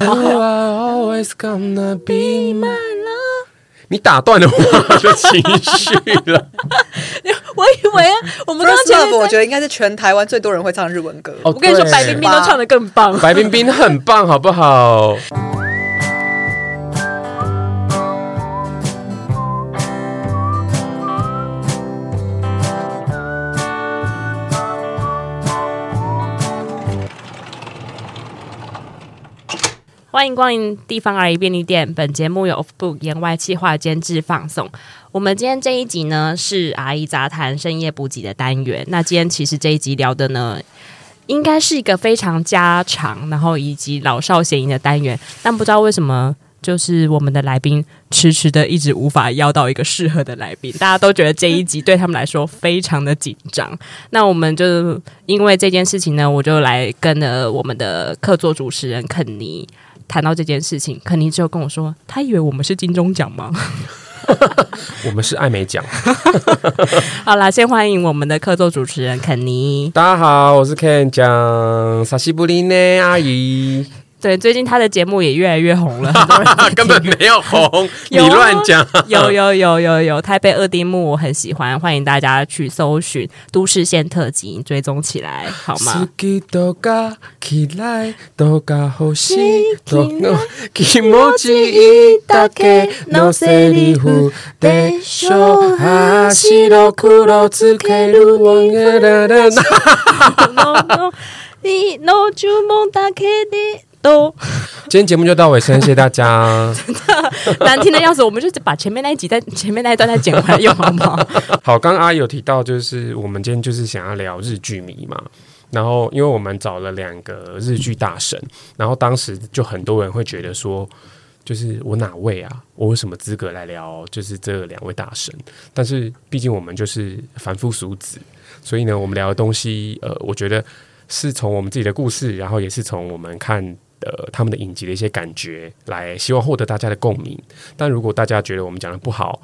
always gonna be my love。你打断了我的情绪了。我以为啊，我们刚刚前面我觉得应该是全台湾最多人会唱日文歌。哦、我跟你说，白冰冰都唱得更棒。白冰冰很棒，好不好？欢迎光临地方阿姨便利店。本节目由 Off Book 言外企划监制放送。我们今天这一集呢是阿姨杂谈深夜补给的单元。那今天其实这一集聊的呢，应该是一个非常家常，然后以及老少咸宜的单元。但不知道为什么，就是我们的来宾迟迟的一直无法邀到一个适合的来宾。大家都觉得这一集对他们来说非常的紧张。那我们就因为这件事情呢，我就来跟了我们的客座主持人肯尼。谈到这件事情，肯尼就跟我说，他以为我们是金钟奖吗？我们是艾美奖。好啦，先欢迎我们的客座主持人肯尼。大家好，我是 Ken 讲萨西布林内阿姨。对，最近他的节目也越来越红了，根本没有红，你乱讲。有有有有有，台北二丁目我很喜欢，欢迎大家去搜寻《都市线特辑》，追踪起来好吗？都，今天节目就到尾声，谢谢大家。真 的难听的要死，我们就把前面那一集在前面那一段再剪回来用好不好？好，刚刚阿姨有提到，就是我们今天就是想要聊日剧迷嘛。然后，因为我们找了两个日剧大神，然后当时就很多人会觉得说，就是我哪位啊？我有什么资格来聊？就是这两位大神？但是毕竟我们就是凡夫俗子，所以呢，我们聊的东西，呃，我觉得是从我们自己的故事，然后也是从我们看。的他们的影集的一些感觉，来希望获得大家的共鸣。但如果大家觉得我们讲的不好，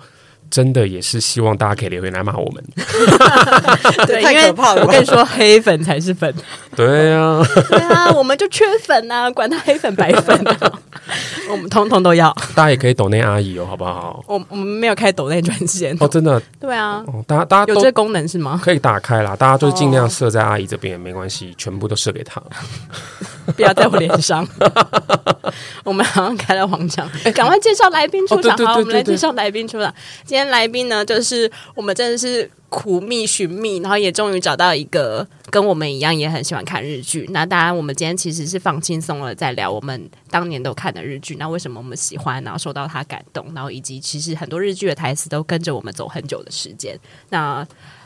真的也是希望大家可以留言来骂我们。对，太可怕了。我跟你说，黑粉才是粉。对啊，对啊，我们就缺粉啊，管他黑粉白粉啊，我们通通都要。大家也可以抖内阿姨哦，好不好？我我们没有开抖内专线哦，真的。对啊，哦、大家大家有这个功能是吗？可以打开啦，大家就尽量设在阿姨这边也没关系，全部都设给她。不要在我脸上。我们好像开了黄腔，赶快介绍来宾出场。好，我们来介绍来宾出场。今天来宾呢，就是我们真的是苦觅寻觅，然后也终于找到一个跟我们一样也很喜欢看日剧。那当然，我们今天其实是放轻松了，在聊我们当年都看的日剧。那为什么我们喜欢，然后受到他感动，然后以及其实很多日剧的台词都跟着我们走很久的时间。那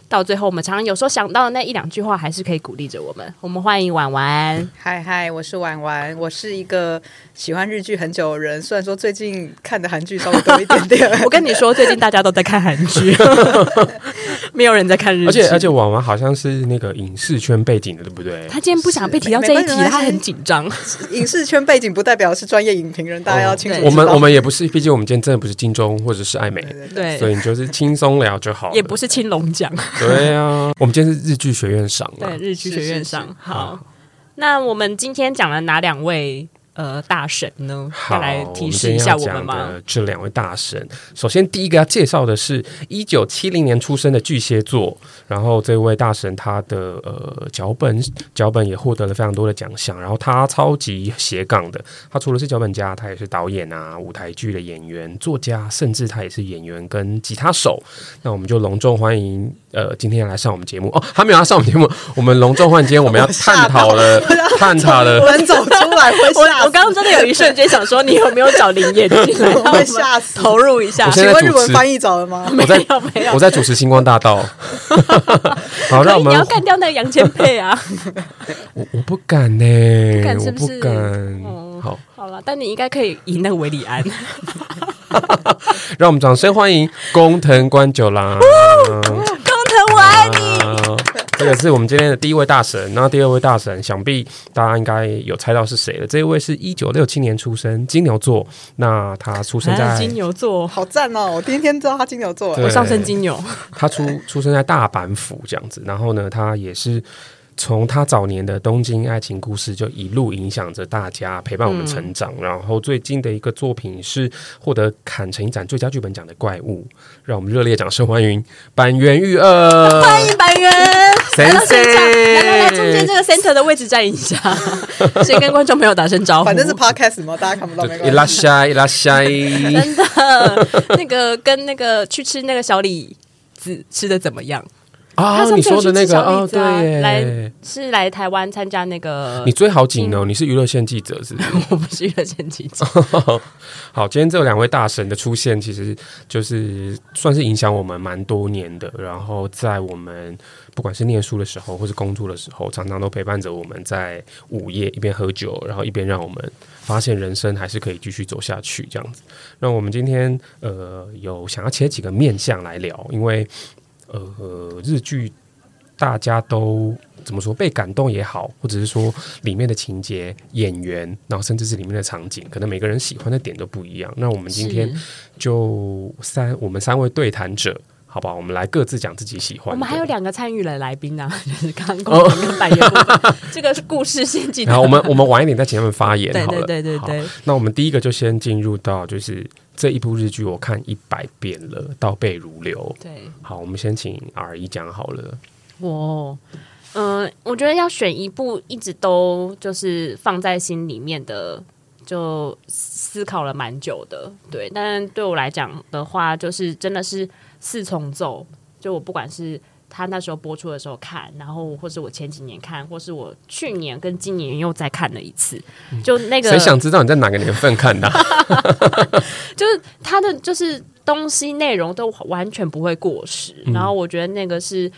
到最后，我们常常有时候想到的那一两句话，还是可以鼓励着我们。我们欢迎婉婉。嗨嗨，我是婉婉，我是一个喜欢日剧很久的人。虽然说最近看的韩剧稍微多一点点，我跟你说，最近大家都在看韩剧，没有人在看日剧。而且而且，婉婉好像是那个影视圈背景的，对不对？他今天不想被提到这一题，他很紧张。影视圈背景不代表是专业影评人，大家要清楚。我们我们也不是，毕竟我们今天真的不是金钟或者是爱美，对，对，对，所以你就是轻松聊就好，也不是青龙奖。对啊，我们今天是日剧学院赏，对，日剧学院赏。好，那我们今天讲了哪两位？呃，大神呢？好，来提示一下我们吗？这两位大神，首先第一个要介绍的是一九七零年出生的巨蟹座，然后这位大神他的呃脚本脚本也获得了非常多的奖项，然后他超级斜杠的，他除了是脚本家，他也是导演啊，舞台剧的演员、作家，甚至他也是演员跟吉他手。那我们就隆重欢迎呃今天来上我们节目哦，他没有要上我们节目，我们隆重欢迎今天我们要探讨了探讨了，门走出来会吓。我刚刚真的有一瞬间想说，你有没有找林业进来？我会吓死！投入一下。请问日文翻译找了吗？没有，没有。我在主持《星光大道》。好，让我们你要干掉那个杨千沛啊！我我不敢呢，不敢是不是？我不敢。好，好了，但你应该可以赢那个韦礼安。让我们掌声欢迎工藤官九郎。这个是我们今天的第一位大神，然后第二位大神，想必大家应该有猜到是谁了。这一位是一九六七年出生，金牛座。那他出生在金牛座，好赞哦！我天天知道他金牛座，我上升金牛。他出出生在大阪府这样子，然后呢，他也是从他早年的东京爱情故事就一路影响着大家，陪伴我们成长。嗯、然后最近的一个作品是获得坎城影展最佳剧本奖的《怪物》，让我们热烈掌声欢迎板垣玉二！欢迎坂元，来到现场，来来来，中间这个 center 的位置站一下，先跟观众朋友打声招呼。反正是 podcast 嘛，大家看不到没关系。一拉下，一拉下，真的，那个跟那个去吃那个小李子吃的怎么样？啊，你说的那个哦，对，来是来台湾参加那个。你追好紧哦，你是娱乐线记者是不是？我不是娱乐线记者。好，今天这两位大神的出现，其实就是算是影响我们蛮多年的。然后在我们不管是念书的时候，或是工作的时候，常常都陪伴着我们在午夜一边喝酒，然后一边让我们发现人生还是可以继续走下去这样子。那我们今天呃有想要切几个面向来聊，因为。呃，日剧大家都怎么说被感动也好，或者是说里面的情节、演员，然后甚至是里面的场景，可能每个人喜欢的点都不一样。那我们今天就三，我们三位对谈者，好不好？我们来各自讲自己喜欢。我们还有两个参与的来宾呢、啊，就是刚刚跟坂元部分，哦、这个是故事先进。然后我们我们晚一点再请他们发言好了。对对对对对。那我们第一个就先进入到就是。这一部日剧我看一百遍了，倒背如流。对，好，我们先请 R 一讲好了。我，嗯、呃，我觉得要选一部一直都就是放在心里面的，就思考了蛮久的。对，但对我来讲的话，就是真的是四重奏。就我不管是。他那时候播出的时候看，然后或是我前几年看，或是我去年跟今年又再看了一次，就那个谁想知道你在哪个年份看的？就是他的就是东西内容都完全不会过时，嗯、然后我觉得那个是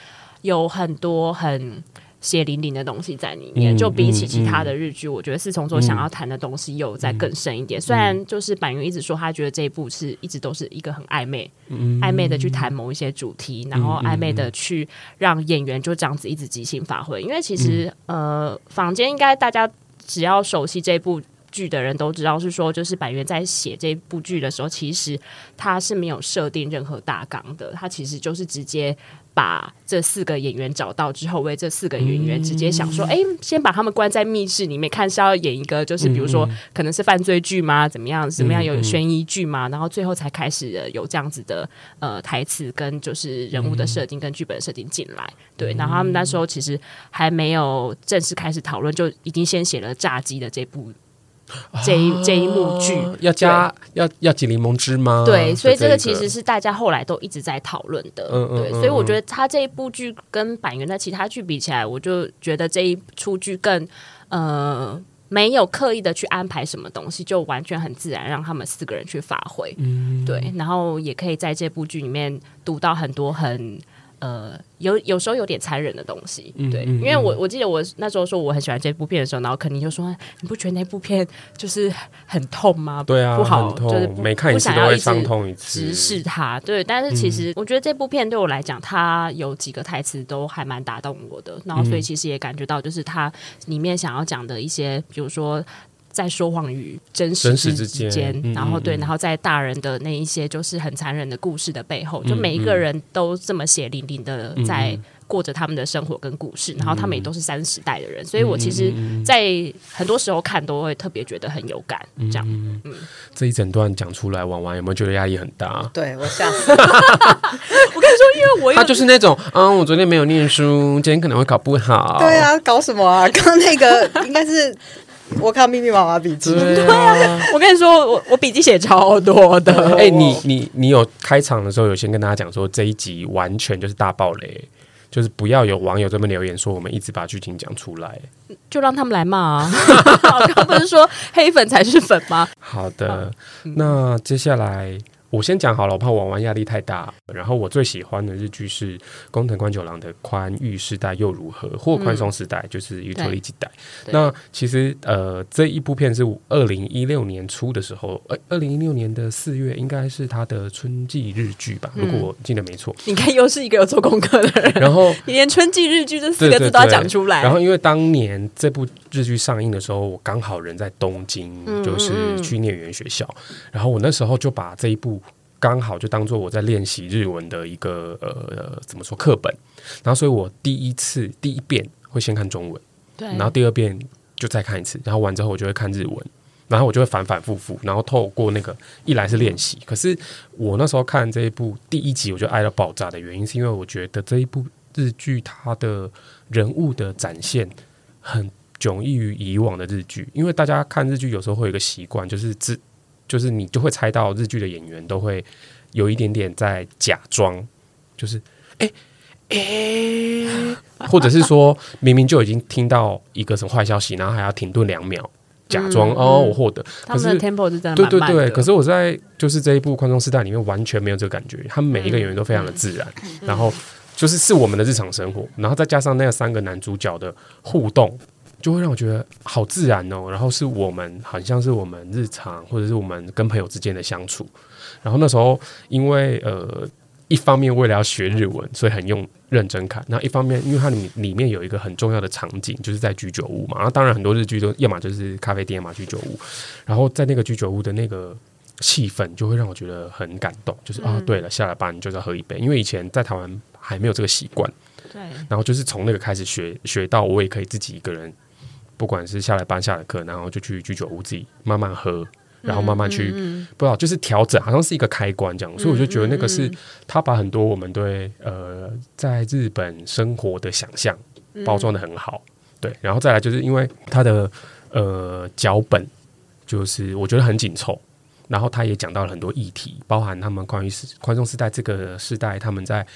有很多很。血淋淋的东西在里面，嗯、就比起其他的日剧，嗯、我觉得四重奏想要谈的东西又再更深一点。嗯、虽然就是板垣一直说他觉得这一部是一直都是一个很暧昧、嗯、暧昧的去谈某一些主题，嗯、然后暧昧的去让演员就这样子一直即兴发挥。因为其实、嗯、呃，坊间应该大家只要熟悉这部剧的人都知道，是说就是坂元在写这部剧的时候，其实他是没有设定任何大纲的，他其实就是直接。把这四个演员找到之后，为这四个演员直接想说：“哎、嗯，先把他们关在密室里面，看是要演一个，就是比如说可能是犯罪剧吗？怎么样？怎么样有悬疑剧吗？然后最后才开始有这样子的呃台词跟就是人物的设定跟剧本设定进来。对，然后他们那时候其实还没有正式开始讨论，就已经先写了炸鸡的这部。”这一、啊、这一幕剧要加要要挤柠檬汁吗？对，所以这个其实是大家后来都一直在讨论的。嗯嗯，对，所以我觉得他这一部剧跟板垣的其他剧比起来，我就觉得这一出剧更呃没有刻意的去安排什么东西，就完全很自然让他们四个人去发挥。嗯，对，然后也可以在这部剧里面读到很多很。呃，有有时候有点残忍的东西，对，嗯嗯、因为我我记得我那时候说我很喜欢这部片的时候，然后肯定就说你不觉得那部片就是很痛吗？对啊，不好，就是每看一次都会伤痛一次，直视它。对，但是其实我觉得这部片对我来讲，它有几个台词都还蛮打动我的，然后所以其实也感觉到就是它里面想要讲的一些，比如说。在说谎与真实之间，然后对，然后在大人的那一些就是很残忍的故事的背后，就每一个人都这么血淋淋的在过着他们的生活跟故事，然后他们也都是三十代的人，所以我其实，在很多时候看都会特别觉得很有感。这样，嗯，这一整段讲出来，婉婉有没有觉得压力很大？对我吓死！我跟你说，因为我他就是那种，嗯，我昨天没有念书，今天可能会考不好。对啊，搞什么啊？刚刚那个应该是。我看密密麻麻笔记，对啊，我跟你说，我我笔记写超多的。哎、欸，你你你有开场的时候有先跟大家讲说，这一集完全就是大爆雷，就是不要有网友这边留言说我们一直把剧情讲出来，就让他们来骂啊！刚不是说黑粉才是粉吗？好的，那接下来。我先讲好了，我怕玩完压力太大。然后我最喜欢的日剧是宫藤官九郎的《宽裕世代又如何》或《宽松世代》，嗯、就是《ゆとり时代》。那其实呃，这一部片是二零一六年初的时候，呃，二零一六年的四月应该是他的春季日剧吧，嗯、如果我记得没错。你看，又是一个有做功课的人。然后你连春季日剧这四个字都要讲出来。然后因为当年这部日剧上映的时候，我刚好人在东京，就是去念语言学校，嗯嗯然后我那时候就把这一部。 刚好就当做我在练习日文的一个呃怎么说课本，然后所以我第一次第一遍会先看中文，对，然后第二遍就再看一次，然后完之后我就会看日文，然后我就会反反复复，然后透过那个一来是练习，可是我那时候看这一部第一集我就爱到爆炸的原因，是因为我觉得这一部日剧它的人物的展现很迥异于以往的日剧，因为大家看日剧有时候会有一个习惯，就是自就是你就会猜到日剧的演员都会有一点点在假装，就是哎。欸诶、欸，或者是说明明就已经听到一个什么坏消息，然后还要停顿两秒，假装、嗯、哦，我获得。他们的 tempo 是真的对对对。可是我在就是这一部《宽松时代》里面完全没有这个感觉，他们每一个演员都非常的自然，嗯、然后就是是我们的日常生活，然后再加上那三个男主角的互动，就会让我觉得好自然哦。然后是我们好像是我们日常或者是我们跟朋友之间的相处。然后那时候因为呃。一方面为了要学日文，所以很用认真看。那一方面，因为它里里面有一个很重要的场景，就是在居酒屋嘛。然当然很多日剧都要么就是咖啡店嘛，居酒屋。然后在那个居酒屋的那个气氛，就会让我觉得很感动。就是、啊，对了，下了班就是要喝一杯。因为以前在台湾还没有这个习惯。对。然后就是从那个开始学学到，我也可以自己一个人，不管是下了班下了课，然后就去居酒屋自己慢慢喝。然后慢慢去，嗯嗯、不知道就是调整，好像是一个开关这样，嗯、所以我就觉得那个是他把很多我们对呃在日本生活的想象包装的很好，嗯、对，然后再来就是因为他的呃脚本就是我觉得很紧凑，然后他也讲到了很多议题，包含他们关于宽松时代这个时代他们在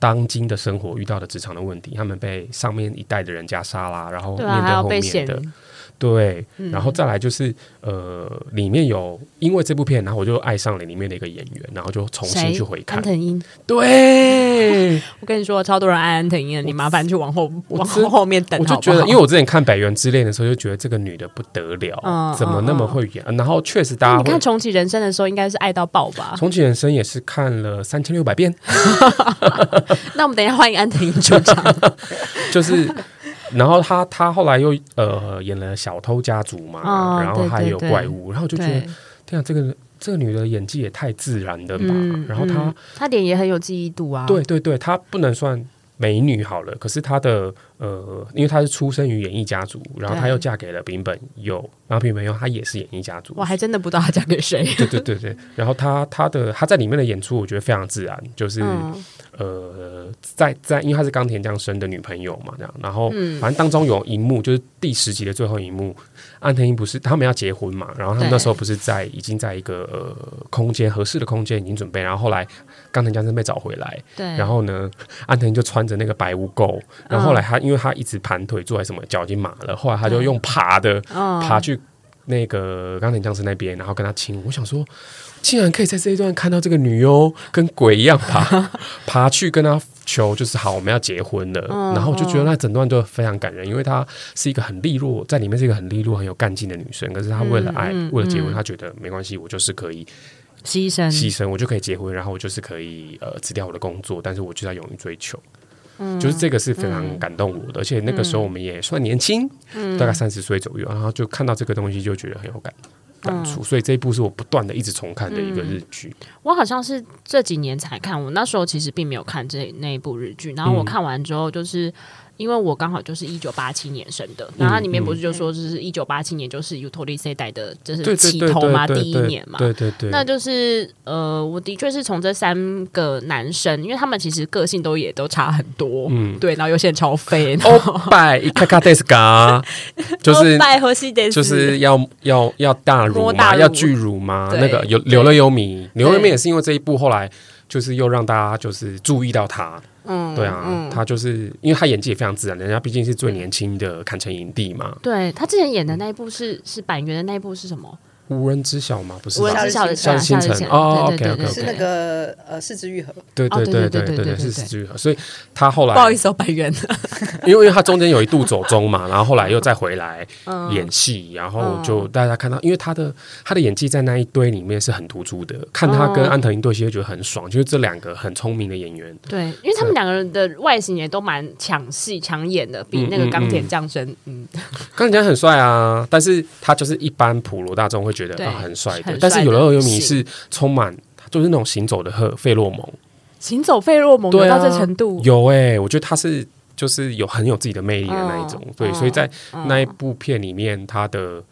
当今的生活遇到的职场的问题，他们被上面一代的人家杀啦，然后面对后面的。对，然后再来就是、嗯、呃，里面有因为这部片，然后我就爱上了里面的一个演员，然后就重新去回看安藤樱。对，我跟你说，超多人爱安藤樱，你麻烦去往后往后后面等好好。我就觉得，因为我之前看《百元之恋》的时候，就觉得这个女的不得了，嗯、怎么那么会演？嗯、然后确实，大家你看重启人生的时候，应该是爱到爆吧？重启人生也是看了三千六百遍。那我们等一下欢迎安藤樱出场，就是。然后他他后来又呃演了小偷家族嘛，哦、然后还有怪物，然后就觉得天啊，这个这个女的演技也太自然了吧。嗯、然后她她脸也很有记忆度啊。对对对，她不能算美女好了，可是她的呃，因为她是出生于演艺家族，然后她又嫁给了丙本佑，然后丙本佑她也是演艺家族。我还真的不知道她嫁给谁。对对对对，然后她她的她在里面的演出，我觉得非常自然，就是。嗯呃，在在，因为她是冈田将生的女朋友嘛，这样，然后反正当中有一幕，就是第十集的最后一幕，安藤英不是他们要结婚嘛，然后他们那时候不是在已经在一个呃空间合适的空间已经准备，然后后来冈田将生被找回来，对，然后呢，安藤英就穿着那个白污垢，然后后来他因为他一直盘腿坐在什么脚已经麻了，后来他就用爬的爬去那个钢铁将生那边，然后跟他亲，我想说。竟然可以在这一段看到这个女优跟鬼一样爬 爬去跟他求，就是好，我们要结婚了。嗯、然后我就觉得那整段都非常感人，因为她是一个很利落，在里面是一个很利落、很有干劲的女生。可是她为了爱，为了结婚，她觉得没关系，我就是可以牺牲牺牲，我就可以结婚，然后我就是可以呃辞掉我的工作，但是我就要勇于追求。嗯、就是这个是非常感动我的，嗯、而且那个时候我们也算年轻，嗯、大概三十岁左右，然后就看到这个东西就觉得很有感。感触，所以这一部是我不断的一直重看的一个日剧。嗯。我好像是这几年才看，我那时候其实并没有看这那一部日剧。然后我看完之后，就是。因为我刚好就是一九八七年生的，然后它里面不是就说就是一九八七年就是 Yutori 世代的，就是起头嘛，第一年嘛，对对对，那就是呃，我的确是从这三个男生，因为他们其实个性都也都差很多，嗯，对，然后有些人超废，欧拜一卡卡德斯嘎，就是就是。要要要大乳嘛，要巨乳嘛，那个有柳乐优弥，柳乐优弥也是因为这一部后来就是又让大家就是注意到他。嗯，对啊，嗯、他就是因为他演技也非常自然，人家毕竟是最年轻的坎城影帝嘛。对，他之前演的那一部是是板垣的那一部是什么？无人知晓吗？不是，无人知晓的夏日星辰哦，OK OK，是那个呃，四肢愈合，对对对对对对，是是枝裕和，所以他后来不好意思哦，白猿，因为因为他中间有一度走中嘛，然后后来又再回来演戏，然后就大家看到，因为他的他的演技在那一堆里面是很突出的，看他跟安藤英对戏就觉得很爽，就是这两个很聪明的演员，对，因为他们两个人的外形也都蛮抢戏抢眼的，比那个钢铁降生，嗯，冈田将生很帅啊，但是他就是一般普罗大众会觉得啊很帅的，但是有的乐优弥是充满，就是那种行走的荷费洛蒙，行走费洛蒙到这程度，有哎，我觉得他是就是有很有自己的魅力的那一种。嗯、对，所以在嗯、那一部片里面，他的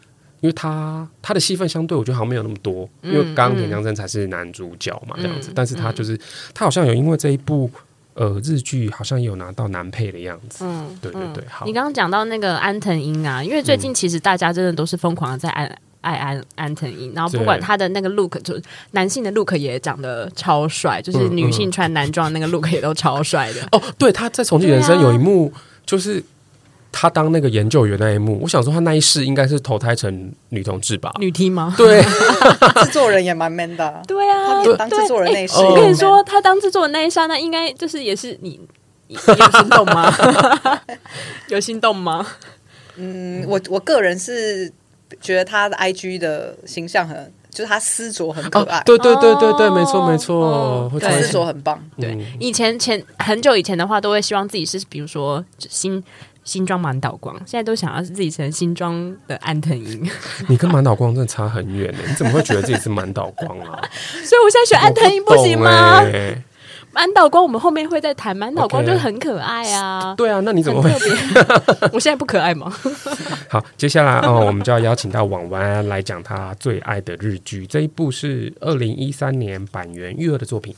因为他他的戏份相对我觉得好像没有那么多，嗯、因为刚刚田江真才是男主角嘛，这样子。嗯、但是他就是他好像有因为这一部。呃，日剧好像也有拿到男配的样子。嗯，对对对。好，你刚刚讲到那个安藤樱啊，因为最近其实大家真的都是疯狂的在爱爱安安藤樱，然后不管他的那个 look，就男性的 look 也长得超帅，就是女性穿男装那个 look 也都超帅的。哦，对，他在《重庆人生》有一幕就是。他当那个研究员那一幕，我想说他那一世应该是投胎成女同志吧？女 T 吗？对，制作人也蛮 man 的。对啊，他当制作人那一世，我跟你说，他当制作人那一刹那，应该就是也是你有心动吗？有心动吗？嗯，我我个人是觉得他的 IG 的形象很，就是他丝着很可爱。对对对对对，没错没错，对，丝着很棒。对，以前前很久以前的话，都会希望自己是比如说新。新装满岛光，现在都想要自己成新装的安藤樱。你跟满岛光真的差很远呢，你怎么会觉得自己是满岛光啊？所以我现在选安藤樱不行吗？满岛光我们后面会再谈，满岛光就是很可爱啊。对啊，那你怎么会？我现在不可爱吗？好，接下来哦，我们就要邀请到婉婉来讲她最爱的日剧。这一部是二零一三年坂元裕二的作品。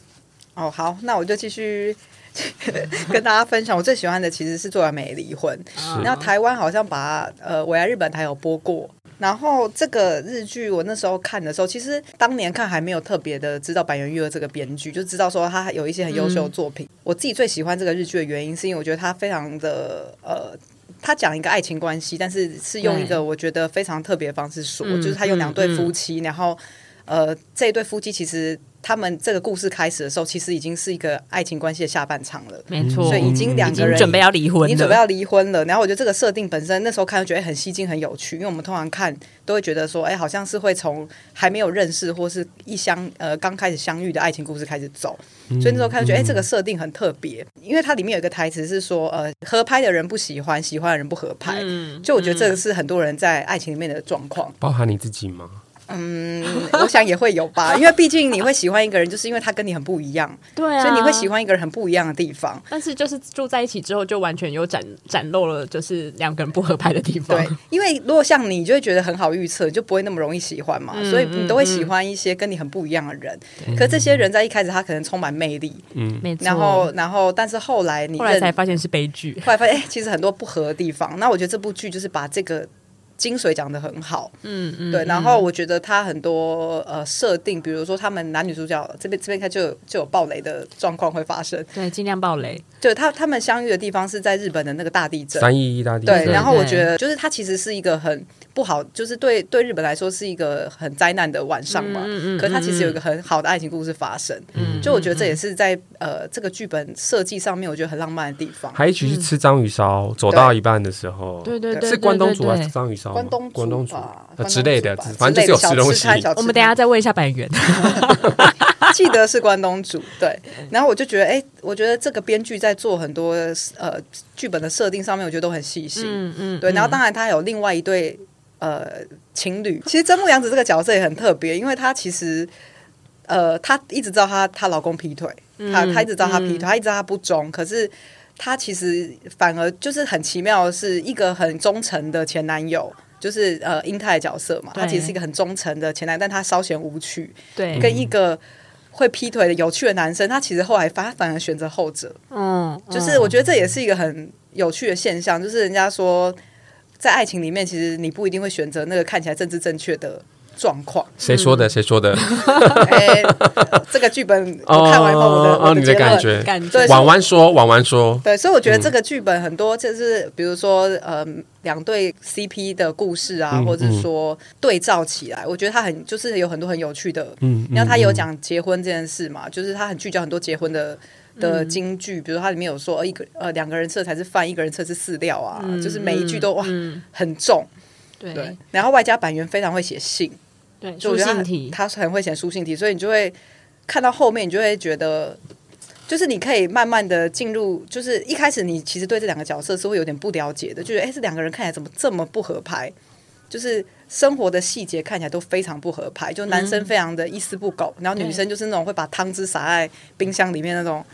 哦，好，那我就继续。跟大家分享，我最喜欢的其实是《做完美离婚》，然后台湾好像把呃，我来日本台有播过。然后这个日剧我那时候看的时候，其实当年看还没有特别的知道板垣育二这个编剧，就知道说他有一些很优秀的作品。嗯、我自己最喜欢这个日剧的原因，是因为我觉得他非常的呃，他讲一个爱情关系，但是是用一个我觉得非常特别的方式说，嗯、就是他有两对夫妻，嗯、然后呃，这一对夫妻其实。他们这个故事开始的时候，其实已经是一个爱情关系的下半场了，没错，所以已经两个人准备要离婚，已经准备要离婚了。然后我觉得这个设定本身那时候看就觉得很吸睛、很有趣，因为我们通常看都会觉得说，哎，好像是会从还没有认识或是一相呃刚开始相遇的爱情故事开始走。所以那时候看就觉得，哎，这个设定很特别，因为它里面有一个台词是说，呃，合拍的人不喜欢，喜欢的人不合拍。嗯，就我觉得这个是很多人在爱情里面的状况，包含你自己吗？嗯，我想也会有吧，因为毕竟你会喜欢一个人，就是因为他跟你很不一样，对啊，所以你会喜欢一个人很不一样的地方。但是就是住在一起之后，就完全有展展露了，就是两个人不合拍的地方。对，因为如果像你，就会觉得很好预测，就不会那么容易喜欢嘛，嗯、所以你都会喜欢一些跟你很不一样的人。嗯、可这些人在一开始他可能充满魅力，嗯，没错。然后，然后，但是后来你后来才发现是悲剧，后来发现哎、欸，其实很多不合的地方。那我觉得这部剧就是把这个。精髓讲的很好，嗯嗯，对，然后我觉得他很多呃设定，比如说他们男女主角这边这边看就有就有暴雷的状况会发生，对，尽量暴雷。就他他们相遇的地方是在日本的那个大地震，三一一大地震。对，然后我觉得就是他其实是一个很不好，就是对对日本来说是一个很灾难的晚上嘛，嗯嗯，可是它其实有一个很好的爱情故事发生，嗯，就我觉得这也是在呃这个剧本设计上面我觉得很浪漫的地方。还一起去吃章鱼烧，走到一半的时候，对对对，是关东煮还是章鱼烧？关东关东煮吧，之类的，反正就是有吃东西。我们等下再问一下坂元，记得是关东煮。对，然后我就觉得，哎，我觉得这个编剧在做很多呃剧本的设定上面，我觉得都很细心。嗯嗯，对。然后当然他有另外一对呃情侣，其实真木阳子这个角色也很特别，因为她其实呃她一直知道她她老公劈腿，她她一直知道她劈腿，她一直知道他不忠，可是。他其实反而就是很奇妙的是一个很忠诚的前男友，就是呃英泰的角色嘛。对他其实是一个很忠诚的前男，但他稍显无趣。对，跟一个会劈腿的有趣的男生，他其实后来反而选择后者。嗯，就是我觉得这也是一个很有趣的现象，就是人家说在爱情里面，其实你不一定会选择那个看起来政治正确的。状况？谁说的？谁说的？哎，这个剧本我看完后，我的哦，你的感觉，感觉。婉婉说，婉婉说，对，所以我觉得这个剧本很多就是，比如说，呃，两对 CP 的故事啊，或者是说对照起来，我觉得他很就是有很多很有趣的，嗯，然后他有讲结婚这件事嘛，就是他很聚焦很多结婚的的京剧，比如它里面有说，一个呃两个人吃才是饭，一个人吃是饲料啊，就是每一句都哇很重，对，然后外加板垣非常会写信。对，书信体，他很会写书信体，所以你就会看到后面，你就会觉得，就是你可以慢慢的进入，就是一开始你其实对这两个角色是会有点不了解的，就是哎，这两个人看起来怎么这么不合拍？就是生活的细节看起来都非常不合拍，就男生非常的一丝不苟，嗯、然后女生就是那种会把汤汁洒在冰箱里面那种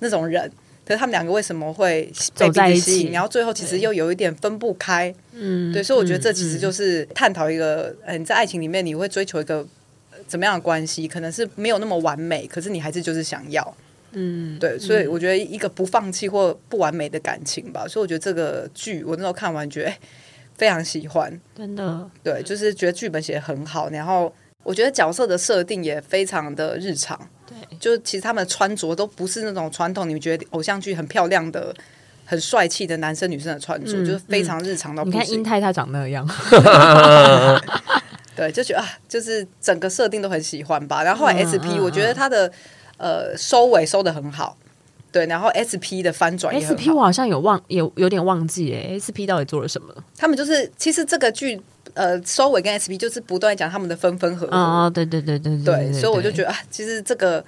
那种人，可是他们两个为什么会走在一起？然后最后其实又有一点分不开。嗯，对，所以我觉得这其实就是探讨一个，嗯，你在爱情里面你会追求一个怎么样的关系？可能是没有那么完美，可是你还是就是想要。嗯，对，所以我觉得一个不放弃或不完美的感情吧。所以我觉得这个剧我那时候看完觉得哎，非常喜欢，真的。对，就是觉得剧本写得很好，然后我觉得角色的设定也非常的日常。对，就其实他们的穿着都不是那种传统，你们觉得偶像剧很漂亮的、很帅气的男生女生的穿着，嗯、就是非常日常的。你看英泰他长那样，对，就觉得啊，就是整个设定都很喜欢吧。然后后来 SP，我觉得他的。呃，收尾收的很好，对，然后 S P 的翻转，S P 我好像有忘，有有点忘记哎，S P 到底做了什么？他们就是，其实这个剧，呃，收尾跟 S P 就是不断讲他们的分分合合，哦，对对对对对，对，所以我就觉得啊，其实这个。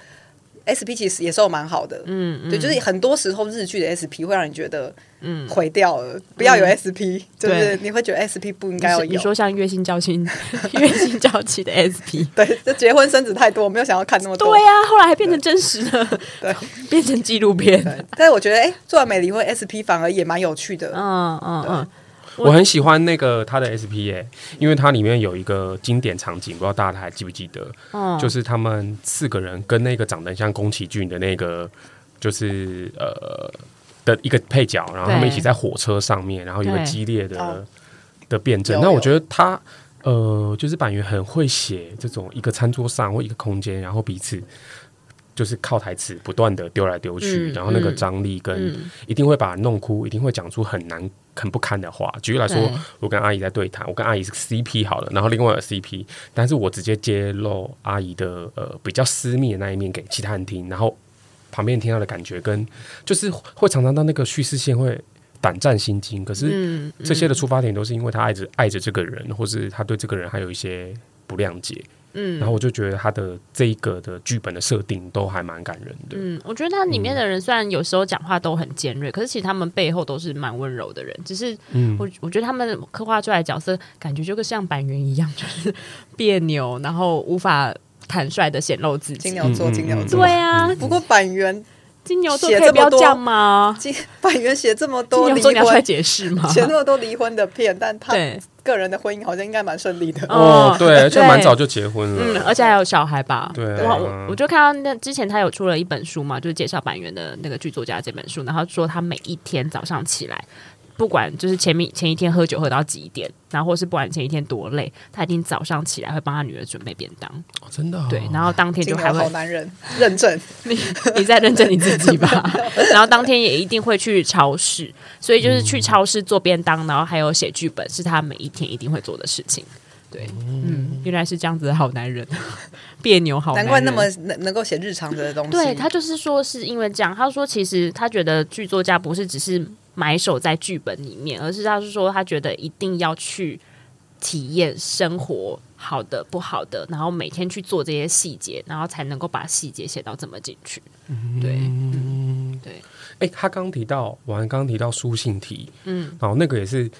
S P 其实也收蛮好的，嗯，嗯，对，就是很多时候日剧的 S P 会让你觉得，嗯，毁掉了，不要有 S P，就是你会觉得 S P 不应该要有。你说像月薪娇妻、月薪娇妻的 S P，对，这结婚生子太多，没有想要看那么多。对呀、啊，后来还变成真实的，对，变成纪录片。但是我觉得，哎、欸，做完美离婚 S P 反而也蛮有趣的，嗯嗯嗯。我很喜欢那个他的 SP 哎，因为它里面有一个经典场景，不知道大家还记不记得？嗯，就是他们四个人跟那个长得像宫崎骏的那个，就是呃的一个配角，然后他们一起在火车上面，然后有个激烈的的辩证。那我觉得他呃，就是坂元很会写这种一个餐桌上或一个空间，然后彼此。就是靠台词不断的丢来丢去，嗯、然后那个张力跟一定会把人弄哭，嗯、一定会讲出很难很不堪的话。举例来说，我跟阿姨在对谈，我跟阿姨是 CP 好了，然后另外有 CP，但是我直接揭露阿姨的呃比较私密的那一面给其他人听，然后旁边听到的感觉跟就是会常常到那个叙事线会胆战心惊。可是这些的出发点都是因为他爱着爱着这个人，或是他对这个人还有一些不谅解。嗯，然后我就觉得他的这一个的剧本的设定都还蛮感人的。嗯，我觉得他里面的人虽然有时候讲话都很尖锐，嗯、可是其实他们背后都是蛮温柔的人。只是，我我觉得他们刻画出来的角色，感觉就跟像板垣一样，就是别扭，然后无法坦率的显露自己。金牛座，金牛座，对啊。不过板垣。金牛座可以不要这样吗？坂元写这么多你要来解释吗？写那么多离婚的片，但他个人的婚姻好像应该蛮顺利的。哦，对，而且蛮早就结婚了，嗯，而且还有小孩吧？对，我我就看到那之前他有出了一本书嘛，就是介绍坂元的那个剧作家这本书，然后说他每一天早上起来。不管就是前面前一天喝酒喝到几点，然后或是不管前一天多累，他一定早上起来会帮他女儿准备便当。哦、真的、哦？对，然后当天就还会。好男人，认证 你，你在认证你自己吧。然后当天也一定会去超市，所以就是去超市做便当，然后还有写剧本，是他每一天一定会做的事情。对，嗯，原来是这样子的好男人，别扭好男人，难怪那么能能够写日常的东西。对，他就是说是因为这样，他说其实他觉得剧作家不是只是。埋首在剧本里面，而是他是说，他觉得一定要去体验生活，好的、不好的，然后每天去做这些细节，然后才能够把细节写到这么进去。对，嗯、对。哎、欸，他刚提到，我刚刚提到书信题，嗯，然后那个也是。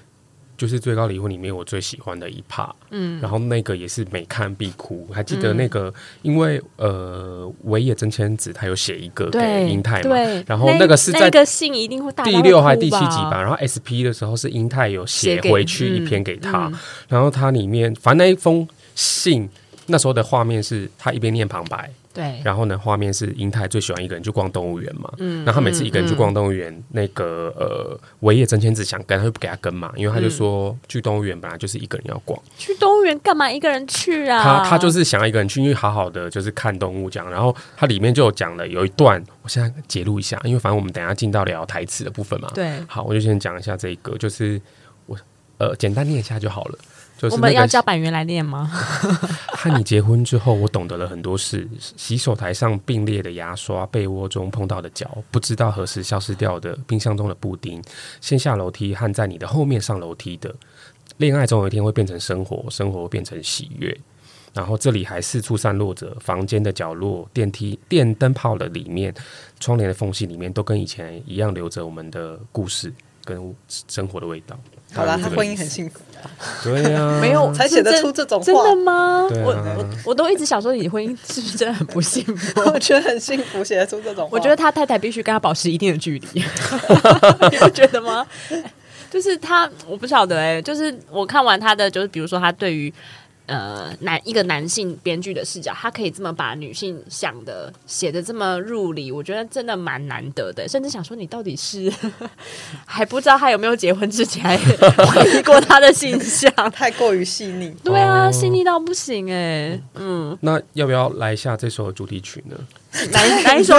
就是最高离婚里面我最喜欢的一 part，嗯，然后那个也是每看必哭，还记得那个，嗯、因为呃，尾野真千子他有写一个给英泰嘛，对，然后那个是在那个信一定会第六还第七集吧，然后 SP 的时候是英泰有写回去一篇给他，然后他里面反正那一封信那时候的画面是他一边念旁白。对，然后呢，画面是英泰最喜欢一个人去逛动物园嘛，嗯，然后他每次一个人去逛动物园，嗯、那个呃，尾野真千子想跟，他就不给他跟嘛，因为他就说、嗯、去动物园本来就是一个人要逛，去动物园干嘛一个人去啊？他他就是想要一个人去，因为好好的就是看动物这样，然后他里面就有讲了有一段，我现在截录一下，因为反正我们等一下进到聊台词的部分嘛，对，好，我就先讲一下这个，就是我呃简单念一下就好了。就是我们要叫板员来念吗？和你结婚之后，我懂得了很多事。洗手台上并列的牙刷，被窝中碰到的脚，不知道何时消失掉的冰箱中的布丁，先下楼梯和在你的后面上楼梯的恋爱，总有一天会变成生活，生活变成喜悦。然后这里还四处散落着房间的角落、电梯、电灯泡的里面、窗帘的缝隙里面，都跟以前一样留着我们的故事。跟生活的味道。好了，他婚姻很幸福。对呀、啊，没有才写得出这种话，真的吗？啊、我我我都一直想说，你婚姻是不是真的很不幸福？我觉得很幸福，写得出这种话。我觉得他太太必须跟他保持一定的距离，你不觉得吗？就是他，我不晓得哎、欸，就是我看完他的，就是比如说他对于。呃，男一个男性编剧的视角，他可以这么把女性想的写的这么入理，我觉得真的蛮难得的。甚至想说，你到底是 还不知道他有没有结婚之前，还怀疑过他的形象，太过于细腻。对啊，细腻到不行哎、欸。嗯，那要不要来一下这首主题曲呢？哪哪一首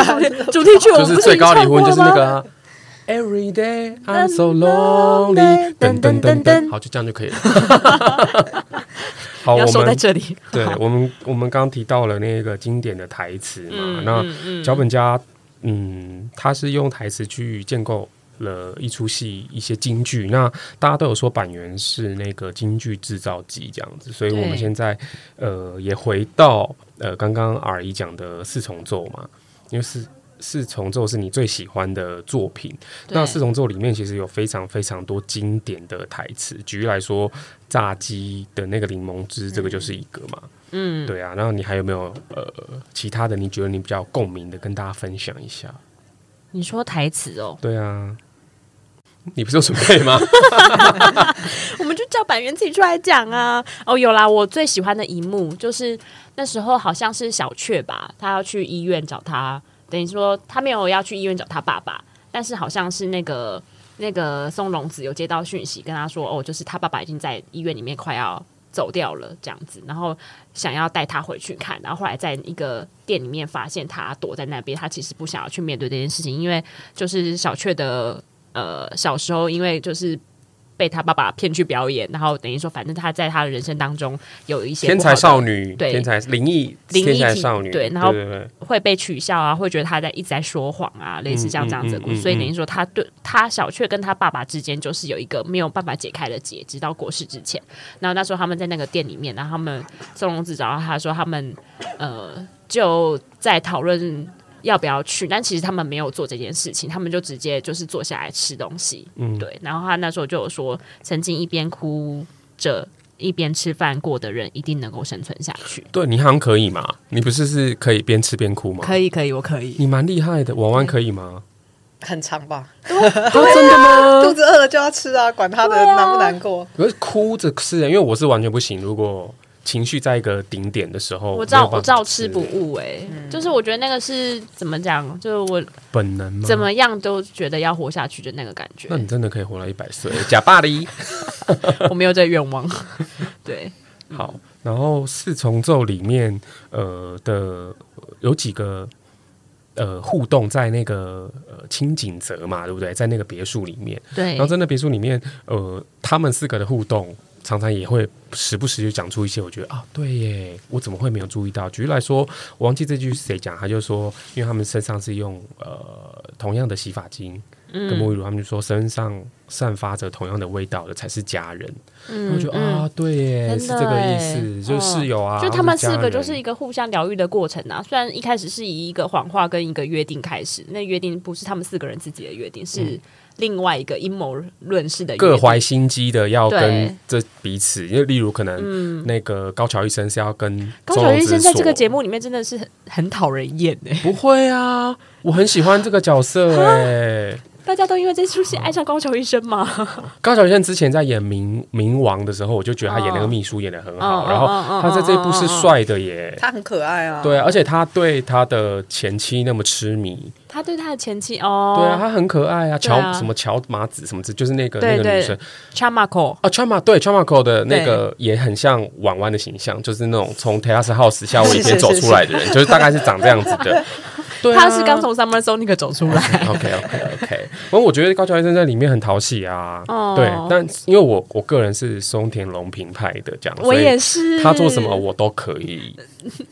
主题 曲？我就是最高离婚，就是那个、啊、Every day I'm so lonely，噔噔噔噔，好，就这样就可以了。好，我们在这里。对我们，我们刚刚提到了那个经典的台词嘛，嗯、那脚本家，嗯，他是用台词去建构了一出戏一些京剧。那大家都有说板垣是那个京剧制造机这样子，所以我们现在呃也回到呃刚刚 R 姨讲的四重奏嘛，因为是。四重奏是你最喜欢的作品，那四重奏里面其实有非常非常多经典的台词。举例来说，炸鸡的那个柠檬汁，这个就是一个嘛。嗯，对啊。然后你还有没有呃其他的？你觉得你比较共鸣的，跟大家分享一下？你说台词哦？对啊，你不是有准备吗？我们就叫板垣自己出来讲啊。哦，有啦，我最喜欢的一幕就是那时候好像是小雀吧，他要去医院找他。等于说他没有要去医院找他爸爸，但是好像是那个那个松隆子有接到讯息，跟他说哦，就是他爸爸已经在医院里面快要走掉了这样子，然后想要带他回去看，然后后来在一个店里面发现他躲在那边，他其实不想要去面对这件事情，因为就是小雀的呃小时候，因为就是。被他爸爸骗去表演，然后等于说，反正他在他的人生当中有一些天才少女，对天才灵异灵异天才少女，对，然后会被取笑啊，会觉得他在一直在说谎啊，类似像这样子的故事。所以等于说，他对他小雀跟他爸爸之间就是有一个没有办法解开的结，直到过世之前。然后那时候他们在那个店里面，然后他们宋龙子找到他说，他们呃就在讨论。要不要去？但其实他们没有做这件事情，他们就直接就是坐下来吃东西。嗯，对。然后他那时候就有说，曾经一边哭着一边吃饭过的人，一定能够生存下去。对，你好像可以吗？你不是是可以边吃边哭吗？可以，可以，我可以。你蛮厉害的，婉婉可以吗？很长吧？啊、真的吗？肚子饿了就要吃啊，管他的难不难过。可是哭着吃，因为我是完全不行。如果情绪在一个顶点的时候，我照我照吃不误哎、欸，嗯、就是我觉得那个是怎么讲，就是我本能吗？怎么样都觉得要活下去的那个感觉。那你真的可以活到一百岁？假巴黎，我没有这愿望。对，好。然后四重奏里面，呃的有几个呃互动，在那个呃清景泽嘛，对不对？在那个别墅里面，对。然后在那别墅里面，呃，他们四个的互动。常常也会时不时就讲出一些，我觉得啊，对耶，我怎么会没有注意到？举例来说，我忘记这句是谁讲，他就说，因为他们身上是用呃同样的洗发精跟沐浴乳，他们就说身上散发着同样的味道的才是家人。嗯，我觉得啊，对耶，是这个意思，就是室友啊，就他们四个就是一个互相疗愈的过程啊。虽然一开始是以一个谎话跟一个约定开始，那约定不是他们四个人自己的约定，是。另外一个阴谋论式的，各怀心机的要跟这彼此，因为例如可能那个高桥医生是要跟高桥医生在这个节目里面真的是很很讨人厌哎，不会啊，我很喜欢这个角色哎。大家都因为这出戏爱上高桥医生吗？高桥医生之前在演冥冥王的时候，我就觉得他演那个秘书演的很好，然后他在这一部是帅的耶，他很可爱啊，对啊，而且他对他的前妻那么痴迷，他对他的前妻哦，对啊，他很可爱啊，乔什么乔麻子什么子，就是那个那个女生，Chamako 啊，Chama 对 Chamako 的那个也很像婉婉的形象，就是那种从 Terrace House 夏威夷边走出来的人，就是大概是长这样子的。对啊、他是刚从 Summer Sonic 走出来。OK OK OK，不过我觉得高桥医生在里面很讨喜啊。哦、对，但因为我我个人是松田龙平派的这样，我也是。他做什么我都可以。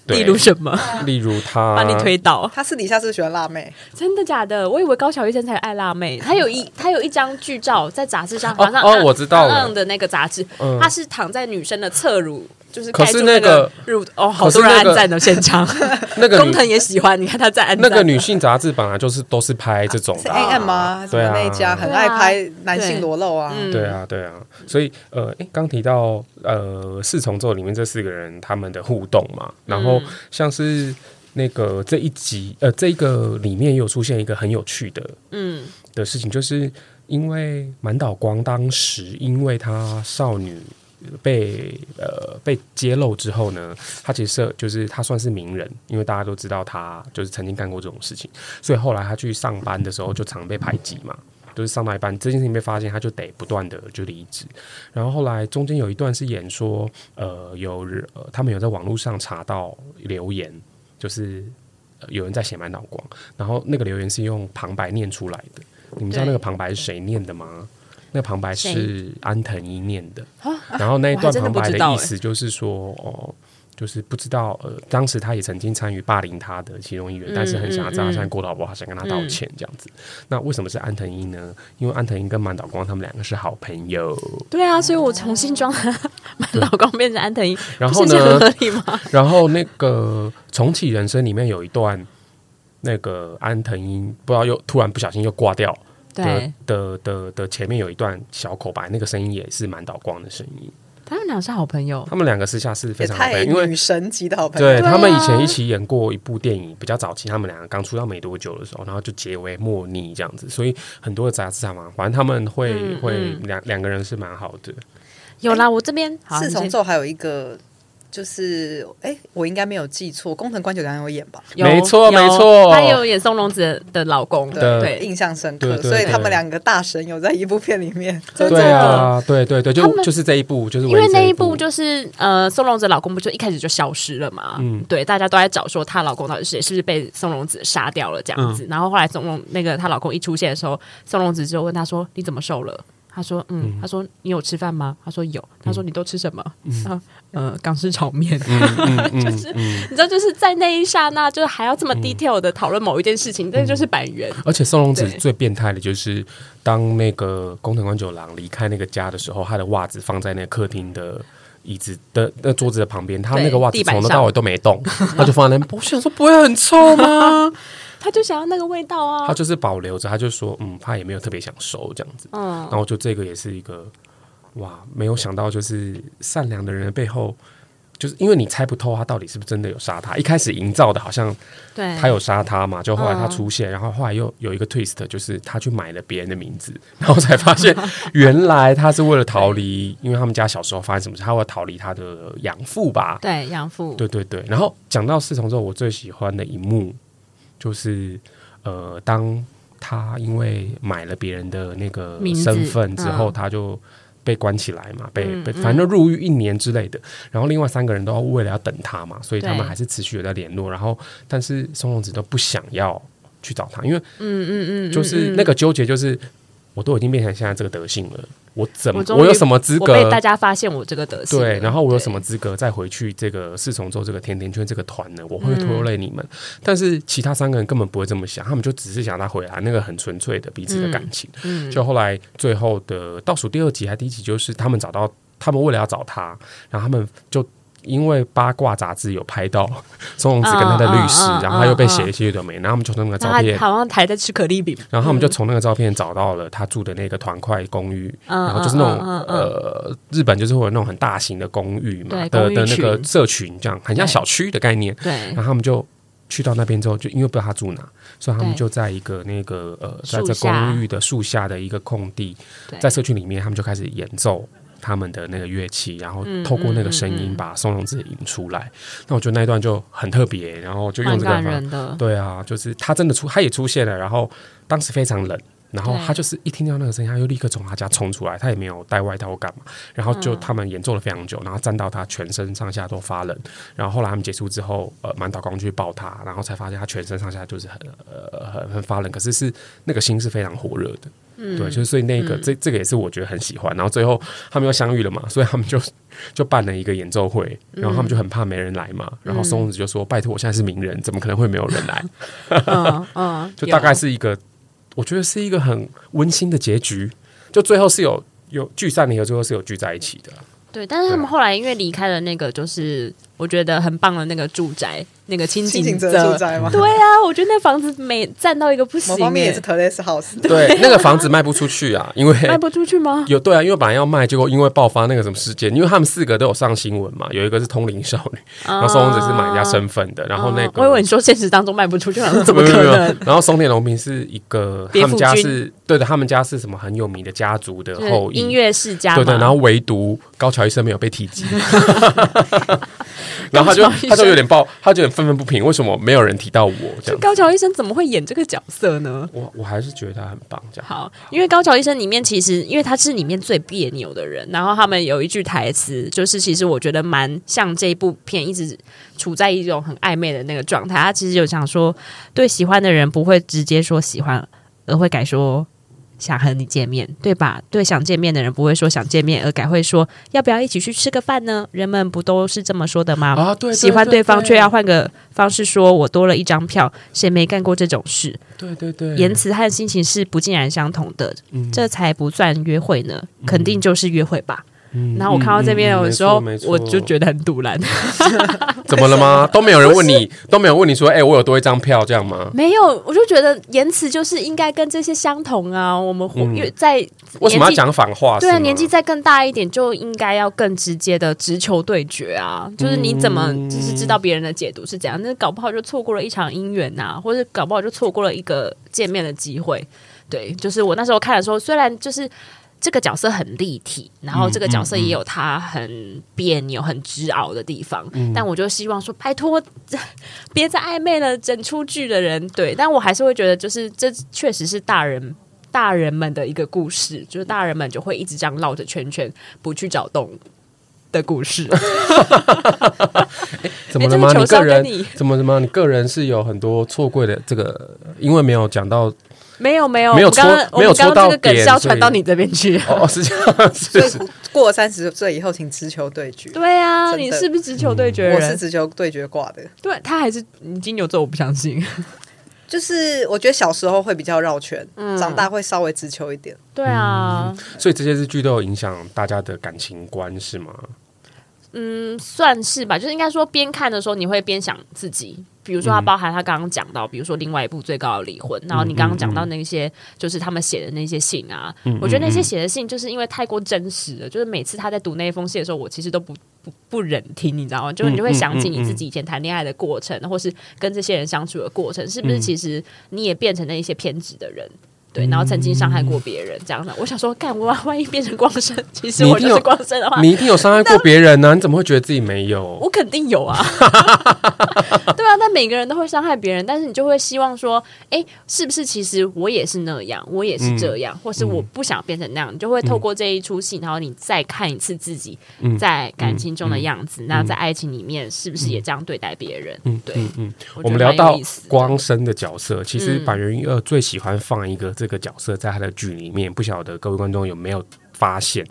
例如什么？例如他把你推倒。他私底下是喜欢辣妹，真的假的？我以为高桥医生才爱辣妹。他有一 他有一张剧照在杂志上，好像哦，我知道了的那个杂志，他是躺在女生的侧乳。就是可是那个入哦，好多人按赞的现场，那个工藤也喜欢，你看他在按那个女性杂志本来就是都是拍这种的，A M 吗？对啊，那家很爱拍男性裸露啊，对啊，对啊，所以呃，哎，刚提到呃四重奏里面这四个人他们的互动嘛，然后像是那个这一集呃这个里面也有出现一个很有趣的嗯。的事情，就是因为满岛光当时因为他少女。被呃被揭露之后呢，他其实就是他算是名人，因为大家都知道他就是曾经干过这种事情，所以后来他去上班的时候就常被排挤嘛，就是上到一半这件事情被发现，他就得不断的就离职。然后后来中间有一段是演说，呃，有人、呃、他们有在网络上查到留言，就是、呃、有人在写满脑光，然后那个留言是用旁白念出来的，你们知道那个旁白是谁念的吗？那旁白是安藤英念的，然后那一段旁白的意思就是说，哦，就是不知道，呃，当时他也曾经参与霸凌他的其中一员，但是很想要知道他现在过得好不好，想跟他道歉这样子。那为什么是安藤英呢？因为安藤英跟满岛光他们两个是好朋友。对啊，所以我重新装满岛光变成安藤英，然后呢？然后那个重启人生里面有一段，那个安藤英不知道又突然不小心又挂掉。的的的的前面有一段小口白，那个声音也是满岛光的声音。他们俩是好朋友，他们两个私下是非常好朋友，因为女神级的好朋友。对，他们以前一起演过一部电影，比较早期，他们两个刚出道没多久的时候，然后就结为莫逆这样子，所以很多的杂志上嘛，反正他们会、嗯、会两两个人是蛮好的。有啦，我这边四重奏还有一个。就是哎、欸，我应该没有记错，工藤官九郎有演吧？没错，没错，他有演松隆子的老公，对，对印象深刻。所以他们两个大神有在一部片里面，对啊，对对对，就就是这一部，就是因为那一部就是呃，松隆子老公不就一开始就消失了嘛？嗯，对，大家都在找说她老公到底是谁，是不是被松隆子杀掉了这样子？嗯、然后后来松隆那个她老公一出现的时候，松隆子就问他说：“你怎么瘦了？”他说：“嗯，他说你有吃饭吗？他说有。他说你都吃什么？嗯，呃，港式炒面。就是你知道，就是在那一刹那，就是还要这么 detail 的讨论某一件事情，这就是板垣。而且松隆子最变态的就是，当那个宫藤官九郎离开那个家的时候，他的袜子放在那个客厅的椅子的那桌子的旁边，他那个袜子从头到尾都没动，他就放在那。我想说，不会很臭吗？”他就想要那个味道啊，他就是保留着，他就说，嗯，他也没有特别想收这样子，嗯，然后就这个也是一个，哇，没有想到就是善良的人的背后，就是因为你猜不透他到底是不是真的有杀他，一开始营造的好像对他有杀他嘛，就后来他出现，然后后来又有一个 twist，就是他去买了别人的名字，然后才发现 原来他是为了逃离，因为他们家小时候发生什么事，他会逃离他的养父吧？对，养父，对对对。然后讲到侍从之后，我最喜欢的一幕。就是呃，当他因为买了别人的那个身份之后，他就被关起来嘛，被被反正入狱一年之类的。然后另外三个人都要为了要等他嘛，所以他们还是持续有在联络。然后，但是松隆子都不想要去找他，因为嗯嗯嗯，就是那个纠结，就是我都已经变成现在这个德性了。我怎么？我，我有什么资格被大家发现我这个德性？对，然后我有什么资格再回去这个四重奏这个甜甜圈这个团呢？我会拖累你们。嗯、但是其他三个人根本不会这么想，他们就只是想他回来，那个很纯粹的彼此的感情。嗯，嗯就后来最后的倒数第二集还第一集，就是他们找到他们为了要找他，然后他们就。因为八卦杂志有拍到松隆子跟他的律师，嗯嗯嗯、然后他又被写一些有的没，然后我们就从那个照片，好像还在吃可丽饼，然后他们就从那个照片找到了他住的那个团块公寓，嗯、然后就是那种、呃，日本就是会有那种很大型的公寓嘛的的那个社群，这样很像小区的概念。对，然后他们就去到那边之后，就因为不知道他住哪，所以他们就在一个那个呃，在这公寓的树下的一个空地，在社区里面，他们就开始演奏。他们的那个乐器，然后透过那个声音把松隆子引出来。那我觉得那一段就很特别，然后就用这个方法。对啊，就是他真的出，他也出现了。然后当时非常冷，然后他就是一听到那个声音，他就立刻从他家冲出来。他也没有带外套干嘛。然后就他们演奏了非常久，然后站到他全身上下都发冷。然后后来他们结束之后，呃，满岛光去抱他，然后才发现他全身上下就是很呃很很发冷，可是是那个心是非常火热的。嗯、对，就是所以那个、嗯、这这个也是我觉得很喜欢。然后最后他们又相遇了嘛，所以他们就就办了一个演奏会。然后他们就很怕没人来嘛。嗯、然后松子就说：“拜托，我现在是名人，怎么可能会没有人来？”嗯嗯、就大概是一个，我觉得是一个很温馨的结局。就最后是有有聚散离合，最后是有聚在一起的。对，但是他们后来因为离开了那个，就是我觉得很棒的那个住宅，那个清景泽住宅吗？对啊，我觉得那房子美占到一个不行。某方面也是 Terrace House。对，那个房子卖不出去啊，因为卖不出去吗？有对啊，因为本来要卖，结果因为爆发那个什么事件，因为他们四个都有上新闻嘛，有一个是通灵少女，然后松隆子是买家身份的，然后那个我以为你说现实当中卖不出去，怎么可能？然后松田龙平是一个他们家是对的，他们家是什么很有名的家族的后裔，音乐世家，对的，然后唯独高桥医生没有被提及。然后他就他就有点爆，他就有点愤愤不平，为什么没有人提到我？这样高桥医生怎么会演这个角色呢？我我还是觉得他很棒。这样好，因为高桥医生里面其实，因为他是里面最别扭的人，然后他们有一句台词，就是其实我觉得蛮像这一部片一直处在一种很暧昧的那个状态。他其实有想说，对喜欢的人不会直接说喜欢，而会改说。想和你见面，对吧？对想见面的人不会说想见面，而改会说要不要一起去吃个饭呢？人们不都是这么说的吗？啊，对，对，对，对，喜欢对方却要换个方式说，我多了一张票，谁没干过这种事？对对对，言辞和心情是不尽然相同的，嗯，这才不算约会呢，肯定就是约会吧。嗯，然后我看到这边的时候，我就觉得很堵然。怎么了吗？都没有人问你，都没有问你说，哎、欸，我有多一张票这样吗？没有，我就觉得言辞就是应该跟这些相同啊。我们越在、嗯、为什么要讲反话？对啊，年纪再更大一点，就应该要更直接的直球对决啊。就是你怎么就是知道别人的解读是怎样？那搞不好就错过了一场姻缘呐，或者搞不好就错过了一个见面的机会。对，就是我那时候看的时候，虽然就是。这个角色很立体，然后这个角色也有他很别扭、很执拗的地方。嗯、但我就希望说，拜托，别再暧昧了，整出剧的人。对，但我还是会觉得，就是这确实是大人大人们的一个故事，就是大人们就会一直这样绕着圈圈，不去找洞的故事。怎么了吗？你个人怎么怎么？你个人是有很多错过的这个，因为没有讲到。没有没有，没有戳，没有戳到这个梗是要传到你这边去。哦，是这样，是是。所以过了三十岁以后，请直球对决。对啊，你是不是直球对决？我是直球对决挂的。对，他还是金牛座，我不相信。就是我觉得小时候会比较绕圈，嗯，长大会稍微直球一点。对啊，嗯，所以这些日剧都有影响大家的感情观，是吗？嗯，算是吧。就是应该说，边看的时候你会边想自己。比如说，他包含他刚刚讲到，比如说另外一部《最高的离婚》，然后你刚刚讲到那些，就是他们写的那些信啊，我觉得那些写的信就是因为太过真实了，就是每次他在读那封信的时候，我其实都不不不忍听，你知道吗？就是你就会想起你自己以前谈恋爱的过程，或是跟这些人相处的过程，是不是？其实你也变成了一些偏执的人。对，然后曾经伤害过别人，这样的，我想说，干我万一变成光身，其实我就是光身的话，你一定有伤害过别人呢、啊？你怎么会觉得自己没有？我肯定有啊，对啊，但每个人都会伤害别人，但是你就会希望说，哎，是不是其实我也是那样，我也是这样，嗯、或是我不想变成那样，你就会透过这一出戏，然后你再看一次自己在感情中的样子，那、嗯、在爱情里面是不是也这样对待别人？嗯，对，嗯嗯，我们聊到光身的角色，其实坂元一二最喜欢放一个这。这个角色在他的剧里面，不晓得各位观众有没有发现？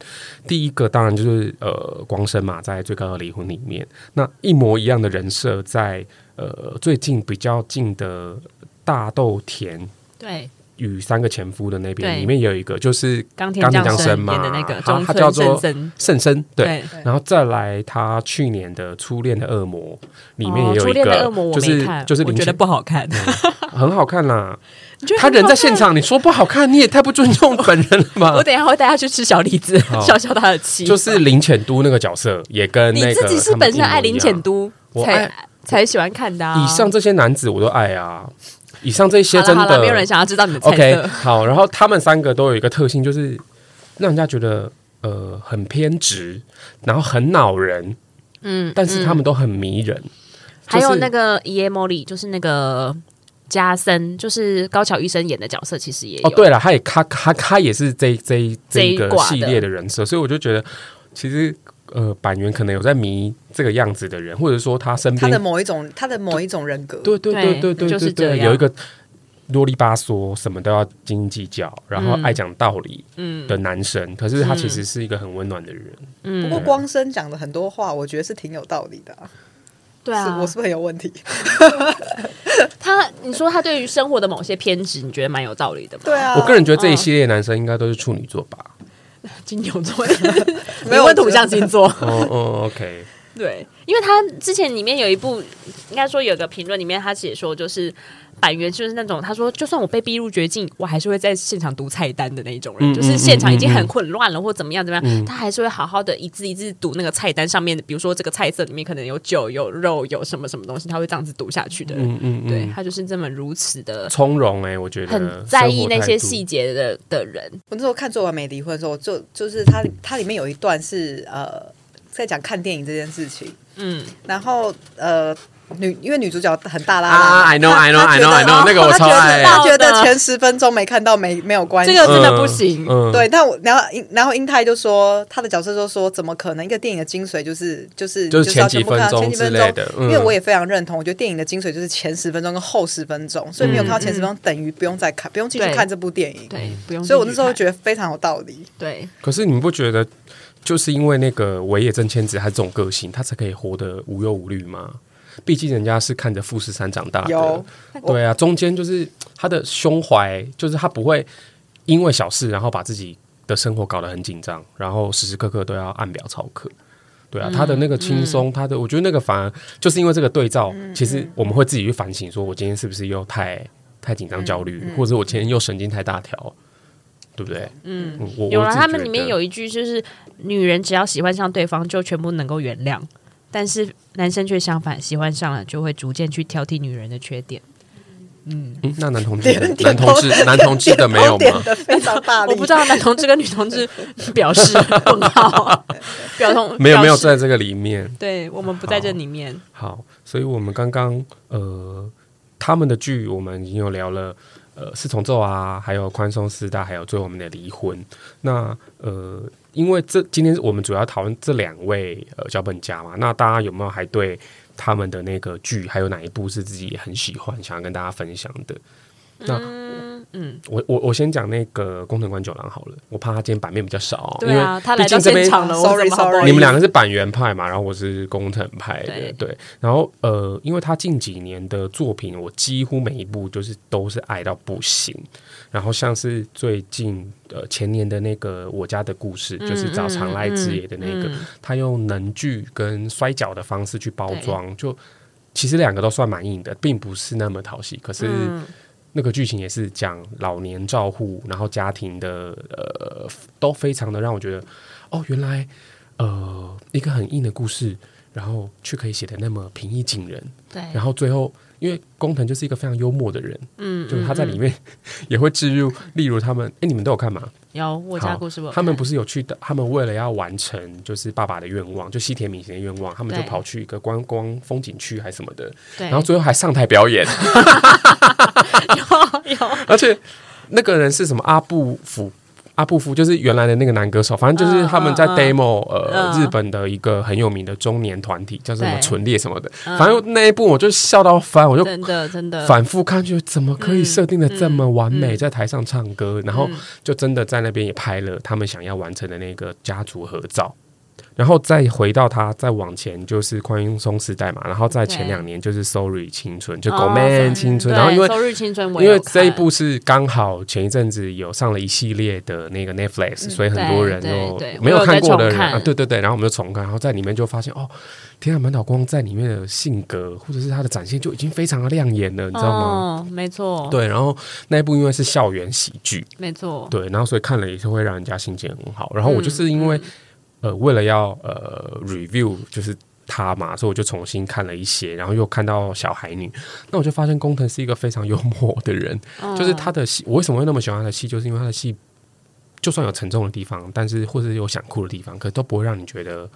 第一个当然就是呃光生嘛，在最高的离婚里面，那一模一样的人设在呃最近比较近的大豆田对。与三个前夫的那边里面有一个就是冈田将生嘛，的那个他他叫做圣生。对，对，然后再来他去年的初恋的恶魔里面也有一个，哦、就是就是我觉得不好看，嗯、很好看啦。他人在现场，你说不好看，你也太不尊重本人了吧？我等一下会带他去吃小李子，消消他的气。就是林浅都那个角色，也跟那个你自己是本身爱林浅都才才喜欢看的。以上这些男子我都爱啊，以上这些真的没有人想要知道你的 OK。好，然后他们三个都有一个特性，就是让人家觉得呃很偏执，然后很恼人，嗯，但是他们都很迷人。还有那个伊耶莫里，就是那个。加森就是高桥医生演的角色，其实也有。哦，对了，他也他他他也是这这这一个系列的人设，所以我就觉得，其实呃，板垣可能有在迷这个样子的人，或者说他身边他的某一种他的某一种人格，对对对对对，就是这样，有一个啰里吧嗦，什么都要斤斤计较，然后爱讲道理的男生，嗯，可是他其实是一个很温暖的人。嗯，不过光生讲的很多话，我觉得是挺有道理的啊。对啊，我是不是很有问题？他，你说他对于生活的某些偏执，你觉得蛮有道理的吗？对啊，我个人觉得这一系列男生应该都是处女座吧。金牛座，没有问土象星座。哦哦，OK。对，因为他之前里面有一部，应该说有个评论里面他写说，就是板垣就是那种他说，就算我被逼入绝境，我还是会在现场读菜单的那种人，嗯、就是现场已经很混乱了，或怎么样怎么样，嗯、他还是会好好的一字一字读那个菜单上面的，比如说这个菜色里面可能有酒、有肉、有什么什么东西，他会这样子读下去的。嗯嗯，嗯对他就是这么如此的从容哎、欸，我觉得很在意那些细节的的人。我那时候看《最完美离婚》的时候，就就是他他里面有一段是呃。在讲看电影这件事情，嗯，然后呃，女因为女主角很大啦。啦，I know I know I know I know，那个我超爱，他觉得前十分钟没看到没没有关系，这个真的不行，对。但我然后然后英泰就说他的角色就说怎么可能一个电影的精髓就是就是就是前几分钟之类的，因为我也非常认同，我觉得电影的精髓就是前十分钟跟后十分钟，所以没有看到前十分钟等于不用再看，不用继续看这部电影，对，不用。所以我那时候觉得非常有道理，对。可是你们不觉得？就是因为那个尾野真千子他这种个性，他才可以活得无忧无虑嘛？毕竟人家是看着富士山长大的，对啊，中间就是他的胸怀，就是他不会因为小事然后把自己的生活搞得很紧张，然后时时刻刻都要按表操课。对啊，他的那个轻松，嗯、他的我觉得那个反而就是因为这个对照，嗯、其实我们会自己去反省，说我今天是不是又太太紧张焦虑，嗯、或者我今天又神经太大条。对不对？嗯，有了他们里面有一句就是，女人只要喜欢上对方，就全部能够原谅；但是男生却相反，喜欢上了就会逐渐去挑剔女人的缺点。嗯，那男同志，男同志，男同志的没有吗？非常大，我不知道男同志跟女同志表示问号，表同没有没有在这个里面，对我们不在这里面。好，所以我们刚刚呃，他们的剧我们已经有聊了。呃，四重奏啊，还有宽松四代，还有最后我们的离婚。那呃，因为这今天我们主要讨论这两位呃脚本家嘛，那大家有没有还对他们的那个剧，还有哪一部是自己很喜欢，想要跟大家分享的？那。嗯嗯，我我我先讲那个工藤官九郎好了，我怕他今天版面比较少，对啊，他来到现场了，sorry sorry，你们两个是板垣派嘛，然后我是工藤派的，对，对，然后呃，因为他近几年的作品，我几乎每一部就是都是爱到不行，然后像是最近呃前年的那个我家的故事，嗯、就是找长濑智也的那个，嗯嗯、他用能剧跟摔角的方式去包装，就其实两个都算蛮硬的，并不是那么讨喜，可是。那个剧情也是讲老年照护，然后家庭的呃都非常的让我觉得哦，原来呃一个很硬的故事，然后却可以写的那么平易近人。对，然后最后。因为工藤就是一个非常幽默的人，嗯，就是他在里面 也会置入，例如他们，哎，你们都有看吗？有，我家故事我。他们不是有去的，他们为了要完成就是爸爸的愿望，就西田敏行的愿望，他们就跑去一个观光风景区还是什么的，对，然后最后还上台表演，有 有，而且那个人是什么阿部辅。阿布夫就是原来的那个男歌手，反正就是他们在 demo 呃日本的一个很有名的中年团体，叫什么纯烈什么的。反正那一部我就笑到翻，我就真的真的。反复看，就怎么可以设定的这么完美，在台上唱歌，然后就真的在那边也拍了他们想要完成的那个家族合照。然后再回到他，再往前就是宽松时代嘛，然后在前两年就是 Sorry 青春，就 Go Man 青春。然后因为 Sorry 青春，因为这一部是刚好前一阵子有上了一系列的那个 Netflix，所以很多人都没有看过的人啊，对对对，然后我们就重看，然后在里面就发现哦，天啊，满岛光在里面的性格或者是他的展现就已经非常的亮眼了，你知道吗？没错，对，然后那一部因为是校园喜剧，没错，对，然后所以看了也是会让人家心情很好。然后我就是因为。呃，为了要呃 review 就是他嘛，所以我就重新看了一些，然后又看到小孩女，那我就发现工藤是一个非常幽默的人，嗯、就是他的戏，我为什么会那么喜欢他的戏，就是因为他的戏就算有沉重的地方，但是或者有想哭的地方，可都不会让你觉得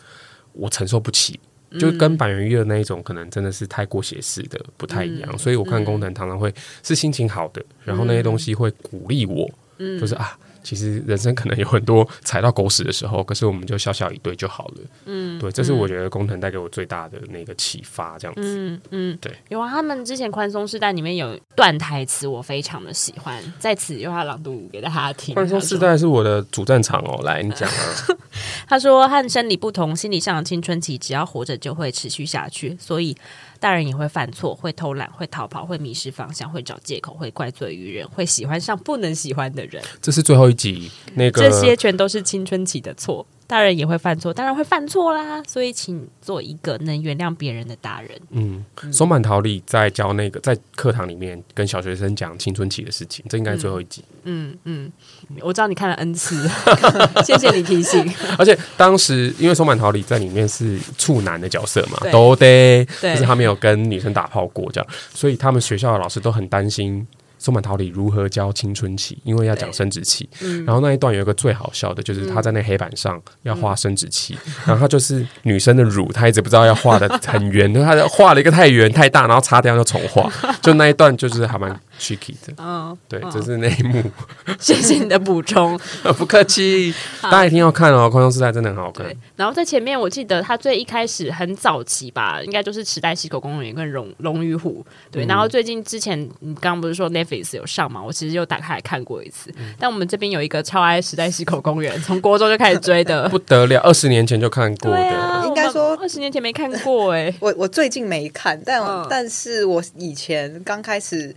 我承受不起，就跟板垣瑞的那一种可能真的是太过写实的不太一样，嗯、所以我看工藤常常会是心情好的，然后那些东西会鼓励我，嗯、就是啊。其实人生可能有很多踩到狗屎的时候，可是我们就笑笑一对就好了。嗯，对，这是我觉得工藤带给我最大的那个启发，这样子。嗯嗯，对。有啊，他们之前宽松世代里面有段台词，我非常的喜欢，在此由他朗读给大家听。宽松世代是我的主战场哦，来你讲啊。他说：“和生理不同，心理上的青春期，只要活着就会持续下去，所以。”大人也会犯错，会偷懒，会逃跑，会迷失方向，会找借口，会怪罪于人，会喜欢上不能喜欢的人。这是最后一集，那个这些全都是青春期的错。大人也会犯错，当然会犯错啦。所以，请做一个能原谅别人的大人。嗯，松坂桃李在教那个在课堂里面跟小学生讲青春期的事情，这应该是最后一集。嗯嗯，嗯，我知道你看了 N 次，谢谢你提醒。而且当时因为松坂桃李在里面是处男的角色嘛，都得，就是他没有跟女生打炮过这样，所以他们学校的老师都很担心。松坂桃李如何教青春期？因为要讲生殖器，嗯，然后那一段有一个最好笑的，就是他在那黑板上要画生殖器，嗯，然后他就是女生的乳，他一直不知道要画的很圆，他画了一个太圆太大，然后擦掉又重画，就那一段就是还蛮 tricky 的，嗯，对，这是内幕。谢谢你的补充，不客气，大家一定要看哦，《空中时代》真的很好看。然后在前面，我记得他最一开始很早期吧，应该就是池袋西口公园跟龙龙与虎，对。然后最近之前你刚刚不是说 Netflix 有上吗？我其实又打开来看过一次。但我们这边有一个超爱池袋西口公园，从国中就开始追的，不得了，二十年前就看过的，啊、应该说二十年前没看过哎、欸。我我最近没看，但、嗯、但是我以前刚开始。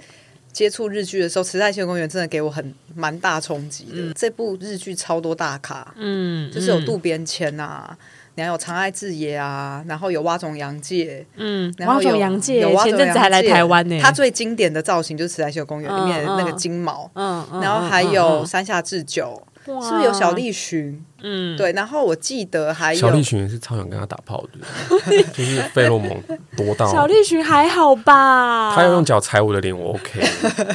接触日剧的时候，池袋西公园真的给我很蛮大冲击的。嗯、这部日剧超多大咖，嗯，就是有渡边谦啊，然后有长爱智也啊，然后有蛙种洋介，嗯，然后有洋介，有前阵子还来台湾呢。他最经典的造型就是池袋秀公园里面的那个金毛，嗯，嗯然后还有山下智久。是不是有小栗旬？嗯，对。然后我记得还有小栗旬是超想跟他打炮的，就是费洛蒙多到小栗旬还好吧？他要用脚踩我的脸，我 OK。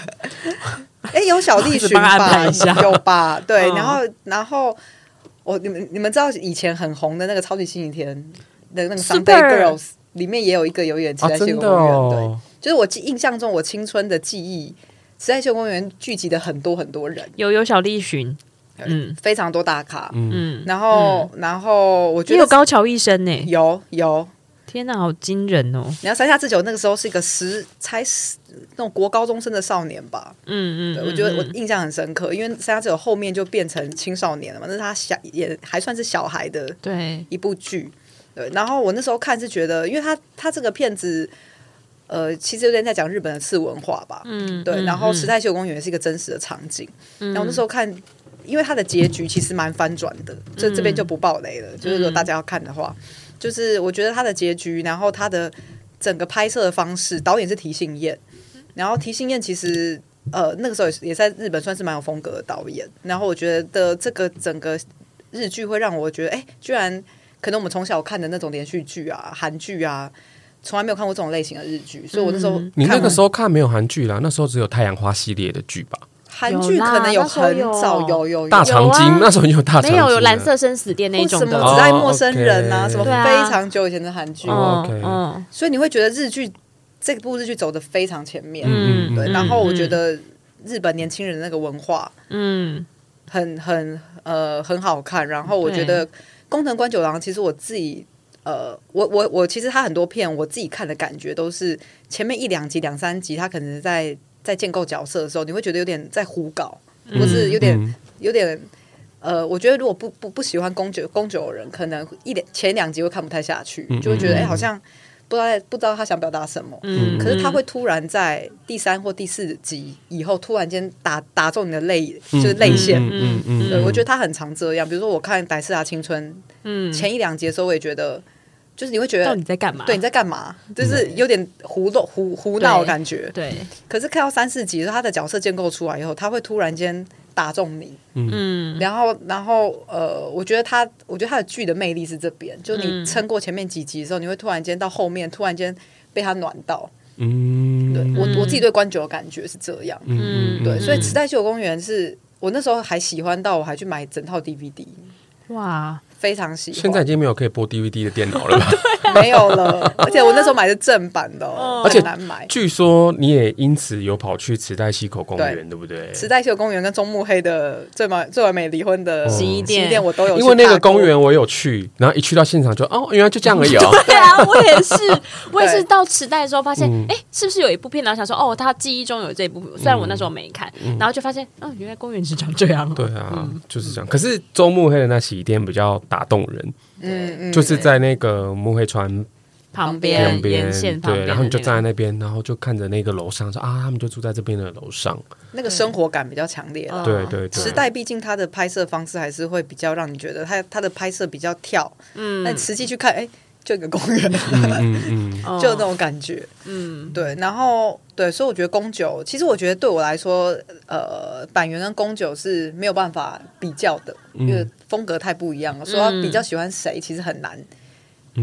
哎，有小栗旬吧？有吧？对。然后，然后我你们你们知道以前很红的那个超级星期天的那个 Sunday Girls 里面也有一个有演池袋秀公园，对，就是我记印象中我青春的记忆，池袋秀公园聚集的很多很多人，有有小栗旬。嗯，非常多大咖，嗯，然后，嗯、然后我觉得有高桥一生呢，有有，天哪，好惊人哦！你看山下智久那个时候是一个十才十那种国高中生的少年吧，嗯嗯，对，我觉得我印象很深刻，因为山下智久后面就变成青少年了嘛，那是他小也还算是小孩的对。一部剧，对，然后我那时候看是觉得，因为他他这个片子，呃，其实有点在讲日本的次文化吧，嗯，对，然后时代秀公园也是一个真实的场景，嗯、然后那时候看。因为它的结局其实蛮翻转的，这这边就不爆雷了。嗯、就是如果大家要看的话，嗯、就是我觉得他的结局，然后他的整个拍摄的方式，导演是提信彦，然后提信彦其实呃那个时候也也在日本算是蛮有风格的导演。然后我觉得这个整个日剧会让我觉得，哎，居然可能我们从小看的那种连续剧啊、韩剧啊，从来没有看过这种类型的日剧。所以我那时候你那个时候看没有韩剧啦，那时候只有太阳花系列的剧吧。韩剧可能有很早有有大长今，那时候有大长今，没有有蓝色生死恋那种的，只爱陌生人啊，什么非常久以前的韩剧。嗯，所以你会觉得日剧这部日剧走的非常前面，嗯，对。然后我觉得日本年轻人的那个文化，嗯，很很呃很好看。然后我觉得宫藤官九郎，其实我自己呃，我我我其实他很多片我自己看的感觉都是前面一两集两三集，他可能在。在建构角色的时候，你会觉得有点在胡搞，或是有点、嗯、有点呃，我觉得如果不不不喜欢宫九宫九的人，可能一点前两集会看不太下去，嗯、就会觉得哎、欸，好像不知道不知道他想表达什么。嗯，可是他会突然在第三或第四集以后，突然间打打中你的泪，就是泪腺。嗯嗯，对，我觉得他很常这样。比如说，我看《百事达青春》，嗯，前一两集的时候，我也觉得。就是你会觉得你在干嘛？对，你在干嘛？就是有点胡弄、胡胡闹的感觉。对。可是看到三四集，他的角色建构出来以后，他会突然间打中你。嗯。然后，然后，呃，我觉得他，我觉得他的剧的魅力是这边，就你撑过前面几集的时候，你会突然间到后面，突然间被他暖到。嗯。对我我自己对关九的感觉是这样。嗯。对，所以池袋秀公园是我那时候还喜欢到我还去买整套 DVD。哇。非常喜欢。现在已经没有可以播 DVD 的电脑了吧？没有了，而且我那时候买的正版的，而且难买。据说你也因此有跑去池袋西口公园，对不对？池袋西口公园跟中目黑的最完最完美离婚的洗衣店，我都有。因为那个公园我有去，然后一去到现场就哦，原来就这样而已。对啊，我也是，我也是到池袋的时候发现，哎，是不是有一部片？然后想说，哦，他记忆中有这一部，虽然我那时候没看，然后就发现，哦，原来公园是长这样。对啊，就是这样。可是中目黑的那洗衣店比较打动人。嗯，就是在那个木黑川旁边旁边沿线旁边对，然后你就站在那边，然后就看着那个楼上说啊，他们就住在这边的楼上。那个生活感比较强烈对对对，时代毕竟它的拍摄方式还是会比较让你觉得它它的拍摄比较跳，嗯，但实际去看，哎，就一个公园，嗯嗯嗯，就那种感觉，嗯，对，然后对，所以我觉得宫九，其实我觉得对我来说，呃，板垣跟宫九是没有办法比较的，因为风格太不一样了。说他比较喜欢谁，其实很难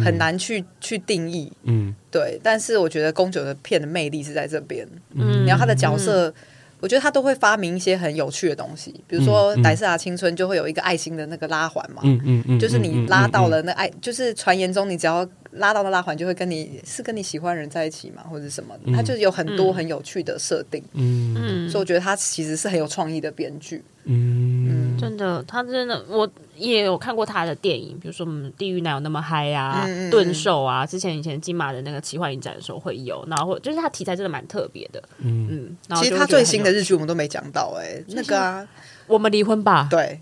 很难去去定义，嗯，对。但是我觉得宫九的片的魅力是在这边，嗯，然后他的角色。我觉得他都会发明一些很有趣的东西，比如说《莱瑟达青春》就会有一个爱心的那个拉环嘛，嗯嗯嗯，就是你拉到了那爱，就是传言中你只要拉到那拉环，就会跟你是跟你喜欢的人在一起嘛，或者什么的，他就有很多很有趣的设定，嗯。嗯，所以我觉得他其实是很有创意的编剧，嗯，真的，他真的，我也有看过他的电影，比如说《嗯地狱哪有那么嗨》啊，《钝兽》啊，之前以前金马的那个奇幻影展的时候会有，然后就是他题材真的蛮特别的，嗯。嗯，其实他最新的日剧我们都没讲到，哎，那个啊，我们离婚吧，对，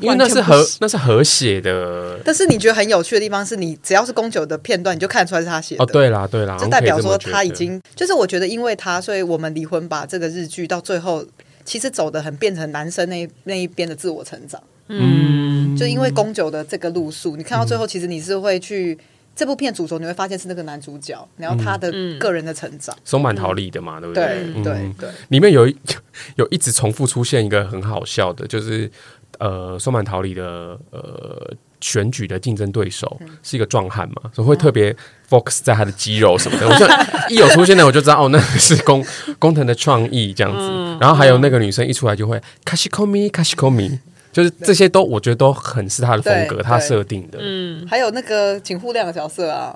因为那是和那是和写的，但是你觉得很有趣的地方是你只要是宫九的片段，你就看得出来是他写的，哦，对啦对啦，就代表说他已经，就是我觉得因为他，所以我们离婚吧这个日剧到最后。其实走的很变成男生那那一边的自我成长，嗯，就因为宫九的这个路数，你看到最后，其实你是会去、嗯、这部片主轴，你会发现是那个男主角，然后他的个人的成长，松满桃李的嘛，对不对？对对对，对对里面有一有一直重复出现一个很好笑的，就是呃，松满桃李的呃。选举的竞争对手是一个壮汉嘛，所以会特别 focus 在他的肌肉什么的。我就 一有出现呢，我就知道哦，那是工工藤的创意这样子。然后还有那个女生一出来就会卡西科米卡西科米，就是这些都我觉得都很是他的风格，他设定的。嗯，还有那个井户亮的角色啊，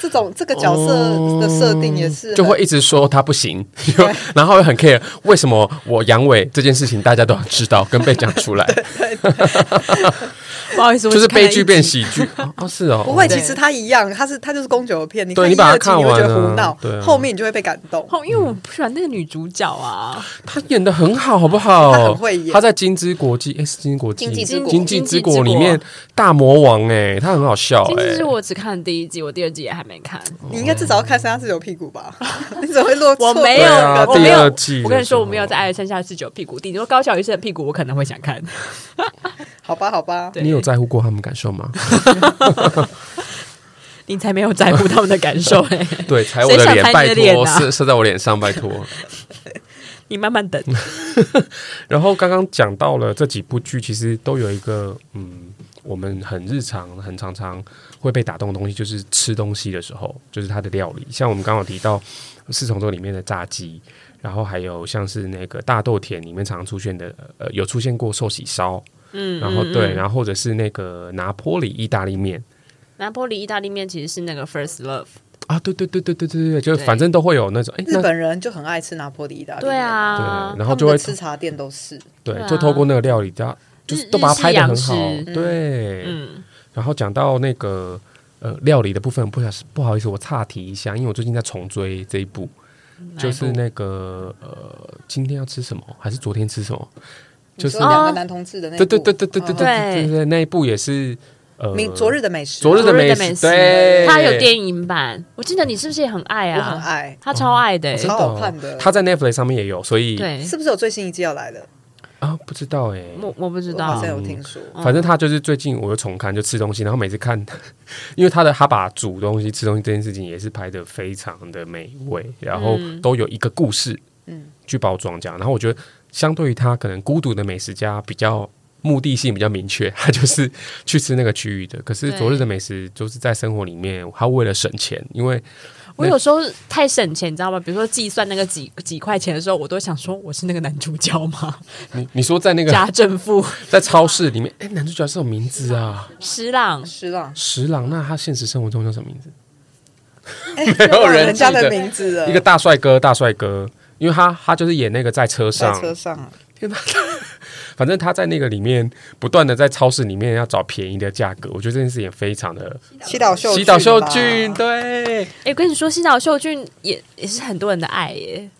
这种这个角色的设定也是就会一直说他不行，然后又很 care 为什么我阳痿这件事情大家都要知道跟被讲出来。不好意思，就是悲剧变喜剧。哦，是哦，不会，其实他一样，他是他就是宫九的片，你对你把它看完，觉得胡闹，对，后面你就会被感动。因为我不喜欢那个女主角啊，她演的很好，好不好？她很会演，她在《金枝国际》哎，是《金枝国际》《经济之国》里面大魔王哎，她很好笑。经济之国我只看了第一季，我第二季也还没看。你应该至少要看《三下四九屁股》吧？你怎么会落？我没有，我没有。我跟你说，我没有在爱三下四九屁股。你说高桥医生的屁股，我可能会想看。好吧，好吧，你有在乎过他们感受吗？你才没有在乎他们的感受嘞！对，踩我的脸，拜托，射射在我脸上，拜托。你慢慢等。然后刚刚讲到了这几部剧，其实都有一个嗯，我们很日常、很常常会被打动的东西，就是吃东西的时候，就是它的料理。像我们刚刚提到《四重奏》里面的炸鸡。然后还有像是那个大豆田里面常常出现的，呃，有出现过寿喜烧，嗯，然后对，然后或者是那个拿坡里意大利面，拿坡里意大利面其实是那个 First Love 啊，对对对对对对对，就反正都会有那种，哎，日本人就很爱吃拿坡里意大利面，对啊，对，然后就会吃茶店都是，对，就透过那个料理，家就是都把它拍的很好，对，嗯，然后讲到那个呃料理的部分，不小不好意思，我岔题一下，因为我最近在重追这一部。就是那个呃，今天要吃什么？还是昨天吃什么？就是两个男同志的那部，对对对对对对对对，那一部也是呃，昨日的美食，昨日的美食，对，他有电影版，我记得你是不是也很爱啊？我很爱，他超爱的，超好看的。他在 Netflix 上面也有，所以对，是不是有最新一季要来的？啊，不知道哎、欸，我我不知道，好像有听说。反正他就是最近我又重看，就吃东西，然后每次看，因为他的他把煮东西、吃东西这件事情也是拍得非常的美味，然后都有一个故事，嗯，去包装这样。然后我觉得，相对于他可能孤独的美食家比较目的性比较明确，他就是去吃那个区域的。可是昨日的美食就是在生活里面，他为了省钱，因为。我有时候太省钱，你知道吗？比如说计算那个几几块钱的时候，我都想说我是那个男主角吗？你你说在那个家政妇 在超市里面，哎，男主角是什么名字啊？十郎，十郎，十郎。那他现实生活中叫什么名字？没有人家的名字。一个大帅哥，大帅哥，因为他他就是演那个在车上，车上。天哪！反正他在那个里面不断的在超市里面要找便宜的价格，我觉得这件事也非常的。西岛秀西岛秀俊，对。哎，我跟你说，西岛秀俊也也是很多人的爱耶，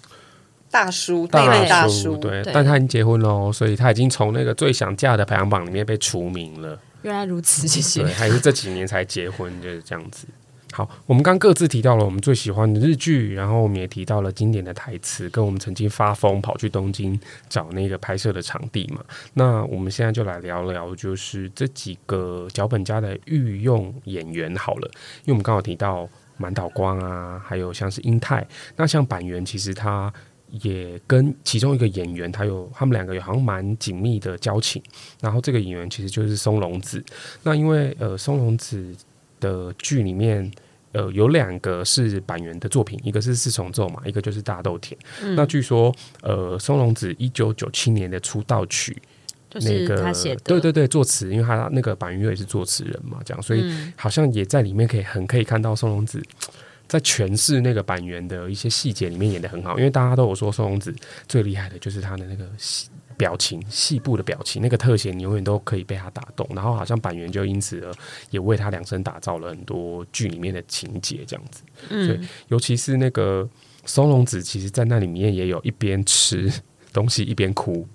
大叔，大大叔，对。但他已经结婚了，所以他已经从那个最想嫁的排行榜里面被除名了。原来如此，谢谢。对，还是这几年才结婚，就是这样子。好，我们刚各自提到了我们最喜欢的日剧，然后我们也提到了经典的台词，跟我们曾经发疯跑去东京找那个拍摄的场地嘛。那我们现在就来聊聊，就是这几个脚本家的御用演员好了，因为我们刚好提到满岛光啊，还有像是英泰，那像板垣其实他也跟其中一个演员，他有他们两个有好像蛮紧密的交情，然后这个演员其实就是松隆子。那因为呃松隆子。的剧里面，呃，有两个是板垣的作品，一个是四重奏嘛，一个就是大豆田。嗯、那据说，呃，松隆子一九九七年的出道曲，就是他写的，那个，对对对，作词，因为他那个板垣也是作词人嘛，这样，所以好像也在里面可以很可以看到松隆子在诠释那个板垣的一些细节里面演的很好，因为大家都有说松隆子最厉害的就是他的那个表情细部的表情，那个特写你永远都可以被他打动，然后好像板垣就因此而也为他量身打造了很多剧里面的情节，这样子。嗯，所以尤其是那个松隆子，其实在那里面也有一边吃东西一边哭，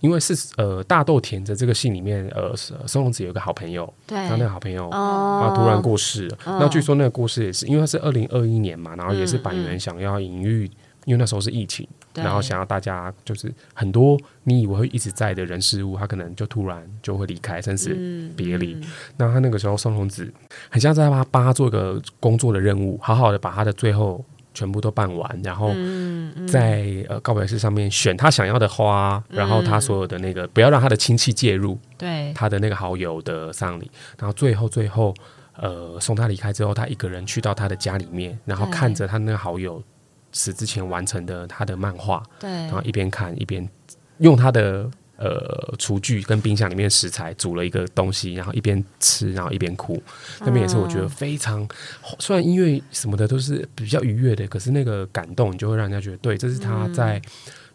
因为是呃大豆田的这个戏里面，呃松隆子有一个好朋友，对，他那个好朋友啊突然过世那据说那个故事也是因为他是二零二一年嘛，然后也是板垣想要隐喻。因为那时候是疫情，然后想要大家就是很多你以为会一直在的人事物，他可能就突然就会离开，甚至别离。那他那个时候松隆子很像在帮他帮他做一个工作的任务，好好的把他的最后全部都办完，然后在呃告别式上面选他想要的花，然后他所有的那个不要让他的亲戚介入，对。他的那个好友的丧礼，然后最后最后呃送他离开之后，他一个人去到他的家里面，然后看着他那个好友。死之前完成的他的漫画，对，然后一边看一边用他的呃厨具跟冰箱里面的食材煮了一个东西，然后一边吃，然后一边哭。那边也是我觉得非常，嗯、虽然音乐什么的都是比较愉悦的，可是那个感动你就会让人家觉得，对，这是他在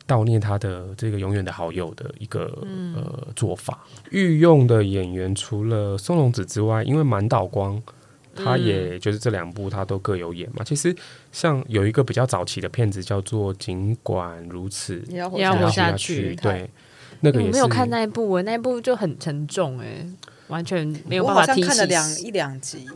悼念他的这个永远的好友的一个、嗯、呃做法。御用的演员除了松隆子之外，因为满岛光。他也就是这两部，他都各有演嘛。其实像有一个比较早期的片子叫做《尽管如此也要活下去》，对，那个也没有看那一部，我那一部就很沉重，哎，完全没有办法。我好像看了两一两集，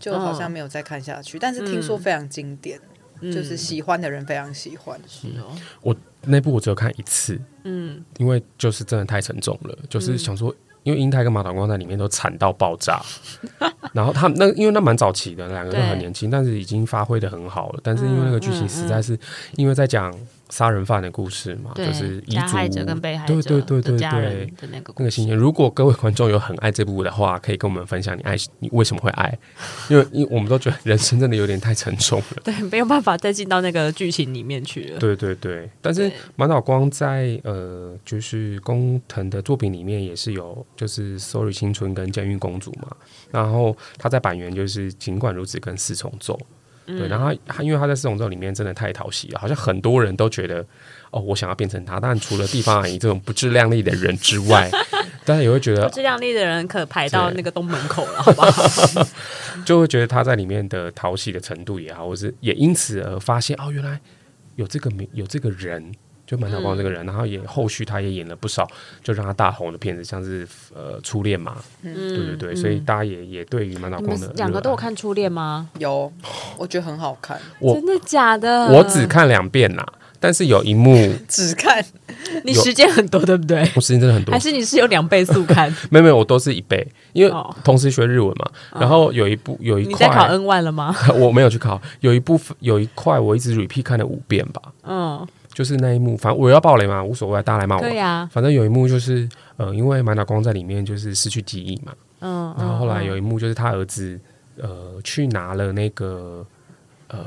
就好像没有再看下去。但是听说非常经典，就是喜欢的人非常喜欢。是哦，我那部我只有看一次，嗯，因为就是真的太沉重了，就是想说。因为英泰跟马岛光在里面都惨到爆炸，然后他那因为那蛮早期的，两个都很年轻，但是已经发挥的很好了。但是因为那个剧情实在是，因为在讲。杀人犯的故事嘛，就是遗嘱，加害者跟被害者对对对对对那个那个心情。如果各位观众有很爱这部的话，可以跟我们分享你爱你为什么会爱？因为因为我们都觉得人生真的有点太沉重了，对，没有办法再进到那个剧情里面去了。对对对，但是满岛光在呃，就是工藤的作品里面也是有，就是《Sorry 青春》跟《监狱公主》嘛。然后他在板垣就是尽管如此跟四重奏。对，然后他因为他在四重奏里面真的太讨喜了，好像很多人都觉得哦，我想要变成他。但除了地方阿姨这种不自量力的人之外，大家也会觉得不自量力的人可排到那个东门口了，好不好？就会觉得他在里面的讨喜的程度也好，或是也因此而发现哦，原来有这个名，有这个人。就满岛光这个人，嗯、然后也后续他也演了不少，就让他大红的片子，像是呃初恋嘛，嗯、对对对，嗯、所以大家也也对于满岛光的两个都有看初恋吗？有，我觉得很好看。真的假的？我只看两遍呐，但是有一幕 只看，你时间很多对不对？我时间真的很多，还是你是有两倍速看？没有没有，我都是一倍，因为同时学日文嘛。哦、然后有一部有一块，你在考 N 万了吗？我没有去考，有一部分有一块我一直 repeat 看了五遍吧。嗯。就是那一幕，反正我要爆雷嘛，无所谓，大家来骂我。对呀、啊。反正有一幕就是，呃，因为满岛光在里面就是失去记忆嘛。嗯。然后后来有一幕就是他儿子，呃，去拿了那个呃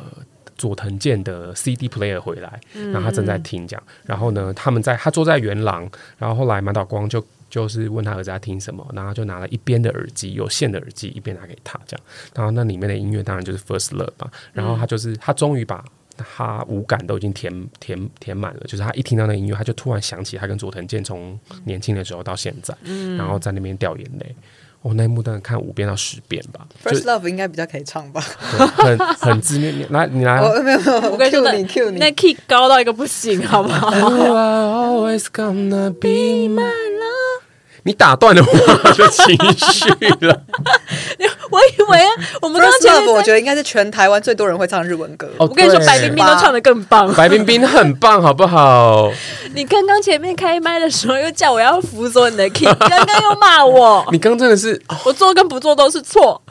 佐藤健的 CD player 回来，然后他正在听讲。嗯、然后呢，他们在他坐在元廊，然后后来满岛光就就是问他儿子在听什么，然后就拿了一边的耳机，有线的耳机，一边拿给他这样。然后那里面的音乐当然就是 First Love 嘛。然后他就是他终于把。他五感都已经填填填满了，就是他一听到那音乐，他就突然想起他跟佐藤健从年轻的时候到现在，嗯、然后在那边掉眼泪。我、哦、那一幕当然看五遍到十遍吧。First Love 应该比较可以唱吧？很 很自恋，你来你来，我没有没有，我跟你说，你 Q 你，那 key 高到一个不行，好不好你打断了我的情绪了。我以为我们刚刚前面 First Love 我觉得应该是全台湾最多人会唱日文歌。哦我跟你说，对白冰冰都唱的更棒。白冰冰很棒，好不好？你刚刚前面开麦的时候又叫我要辅佐你的 key，刚刚又骂我，你刚刚真的是，哦我做跟不做都是错，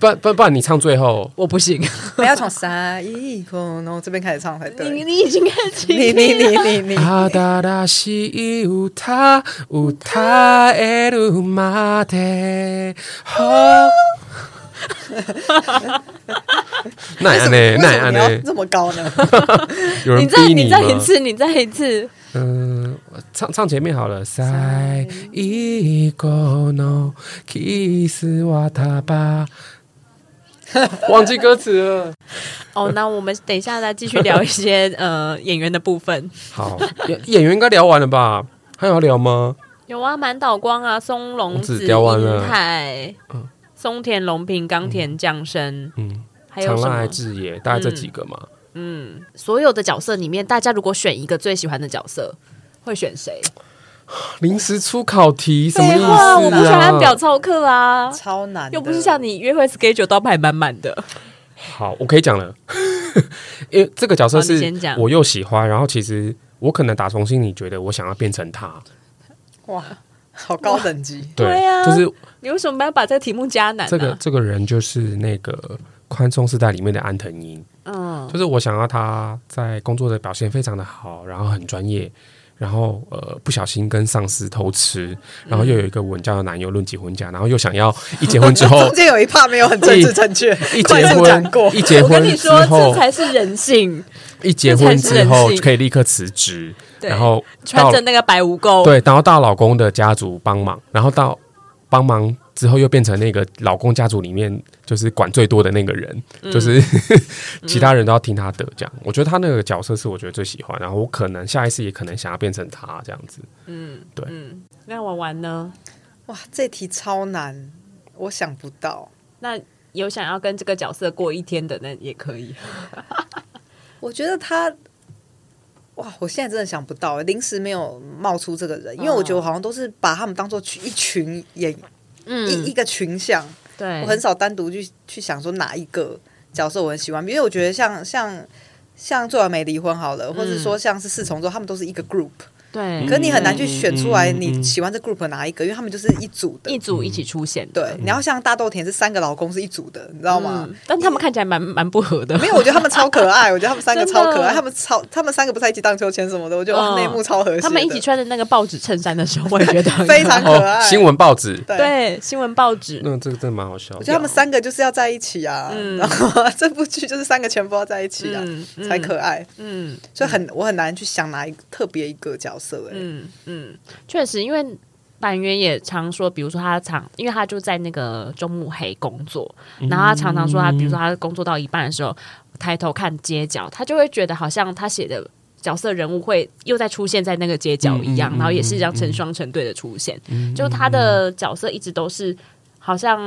不然不然不然你唱最后，我不行。我要从三一空，然后这边开始唱才对。你你已经开始你你你你你，あだらしい歌歌えるまで。好，那样呢？为那样什么你要呢？这么高呢？有人你再你逼你吗？再一次，你再一次。嗯，唱唱前面好了。最后のキスは他吧。 忘记歌词了。哦，那我们等一下再继续聊一些 呃演员的部分。好，演演员应该聊完了吧？还有要聊吗？有啊，满岛光啊，松隆子、子聊完了银泰、松田龙平、冈田将生，嗯，还有什么长濑？智也，大概这几个嘛。嗯所有的角色里面，大家如果选一个最喜欢的角色，会选谁？临时出考题什么意思我不喜欢啊？表操课啊，超难，又不是像你约会 schedule 都排满满的。好，我可以讲了，因为这个角色是我又喜欢，然后其实我可能打从心里觉得我想要变成他，哇，好高等级。对啊就是你为什么要把这个题目加难呢、这个这个人就是那个宽松时代里面的安藤英，嗯，就是我想要他在工作的表现非常的好，然后很专业。然后呃，不小心跟上司偷吃，然后又有一个稳交的男友论及婚嫁，然后又想要一结婚之后中间有一 part 没有很政治正确，一结婚一结我跟婚之你说，后这才是人性。一结婚之后可以立刻辞职，然后穿着那个白蜈蚣，对，然后到老公的家族帮忙，然后到帮忙之后又变成那个老公家族里面就是管最多的那个人，嗯就是 其他人都要听他的这样。我觉得他那个角色是我觉得最喜欢，然后我可能下一次也可能想要变成他这样子。嗯，对。嗯那玩玩呢？哇，这题超难，我想不到。那有想要跟这个角色过一天的，那也可以。我觉得他，哇，我现在真的想不到，临时没有冒出这个人，因为我觉得我好像都是把他们当做一群演，一一个群像，对。我很少单独去去想说哪一个角色我很喜欢，因为我觉得像像像最完美离婚好了，或者说像是四重奏，他们都是一个 group。对，可是你很难去选出来你喜欢这 group 哪一个，因为他们就是一组的一。组一起出现的，对，然后像大豆田是三个老公是一组的，你知道吗？嗯但他们看起来蛮蛮不合的。没有，我觉得他们超可爱，我觉得他们三个超可爱，他们超，他们三个不是在一起荡秋千什么的，我觉得哇，嗯那一幕超和谐的。他们一起穿的那个报纸衬衫的时候，我也觉得 非常可爱哦，新闻报纸，对。对新闻报纸。那这个真的蛮好笑的。我觉得他们三个就是要在一起啊，嗯然后 这部剧就是三个全部要在一起啊，才可爱。嗯所以很我很难去想哪一个特别一个角色、欸，哎、嗯嗯，确实，因为板垣也常说，比如说他常，因为他就在那个中目黑工作，然后他常常说他，比如说他工作到一半的时候，抬头看街角，他就会觉得好像他写的角色人物会又再出现在那个街角一样，然后也是这样成双成对的出现，就他的角色一直都是。好像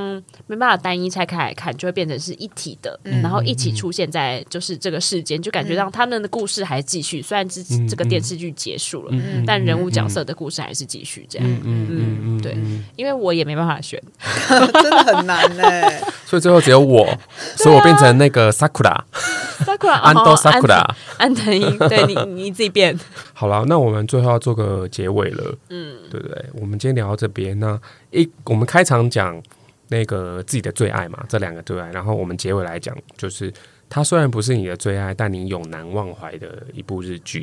没办法单一拆开来看，就会变成是一体的，然后一起出现在就是这个世间，就感觉让他们的故事还继续。虽然这这个电视剧结束了，但人物角色的故事还是继续这样。嗯嗯嗯嗯，对，因为我也没办法选，真的很难哎、所以最后只有我，所以我变成那个 Sakura，Sakura 安豆 Sakura。安藤樱，对你你自己变。好了，那我们最后要做个结尾了，嗯，对不对？我们今天聊到这边，那一我们开场讲那个自己的最爱嘛，这两个最爱，然后我们结尾来讲，就是它虽然不是你的最爱，但你永难忘怀的一部日剧，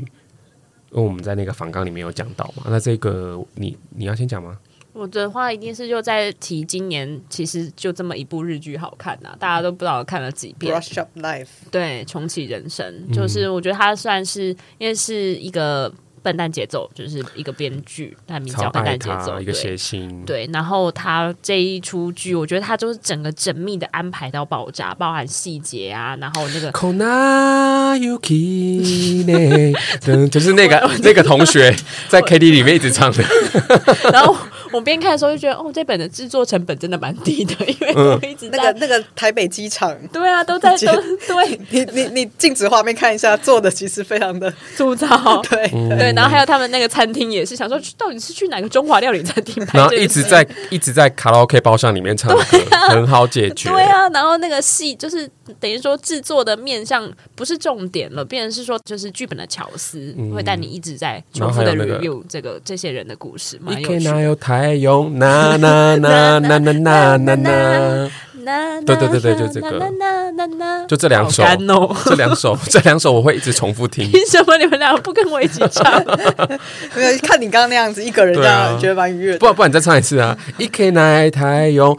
因为我们在那个访纲里面有讲到嘛。那这个你你要先讲吗？我的话一定是就在提今年，其实就这么一部日剧好看呐、啊，大家都不知道看了几遍。Brush Up Life，对，重启人生，就是我觉得它算是因为是一个笨蛋节奏，就是一个编剧，他名叫笨蛋节奏，一个谐星，对，然后他这一出剧，我觉得他就是整个缜密的安排到爆炸，包含细节啊，然后那个 就是那个那个同学在 KTV 里面一直唱的，然后我边看的时候就觉得，哦，这本的制作成本真的蛮低的，因为我一直在、嗯、那个那个台北机场，对啊，都在都对。你你你静止画面看一下，做的其实非常的 粗糙，对、嗯、对。然后还有他们那个餐厅也是想说，到底是去哪个中华料理餐厅拍？然后一直在一直在卡拉 OK 包厢里面唱歌，啊、很好解决。对啊，然后那个戏就是等于说制作的面向不是重点了，变成是说就是剧本的巧思、嗯、会带你一直在重复的 review 这个这些人的故事。你可以哪有太阳？那那那那那那那那。对对对对，就这个，就这两首，哦、这两首，这两首我会一直重复听。凭什么你们两个不跟我一起唱？没有，看你刚刚那样子，一个人这样、啊、觉得蛮愉悦。不不然，你再唱一次啊！一 K 奶太用。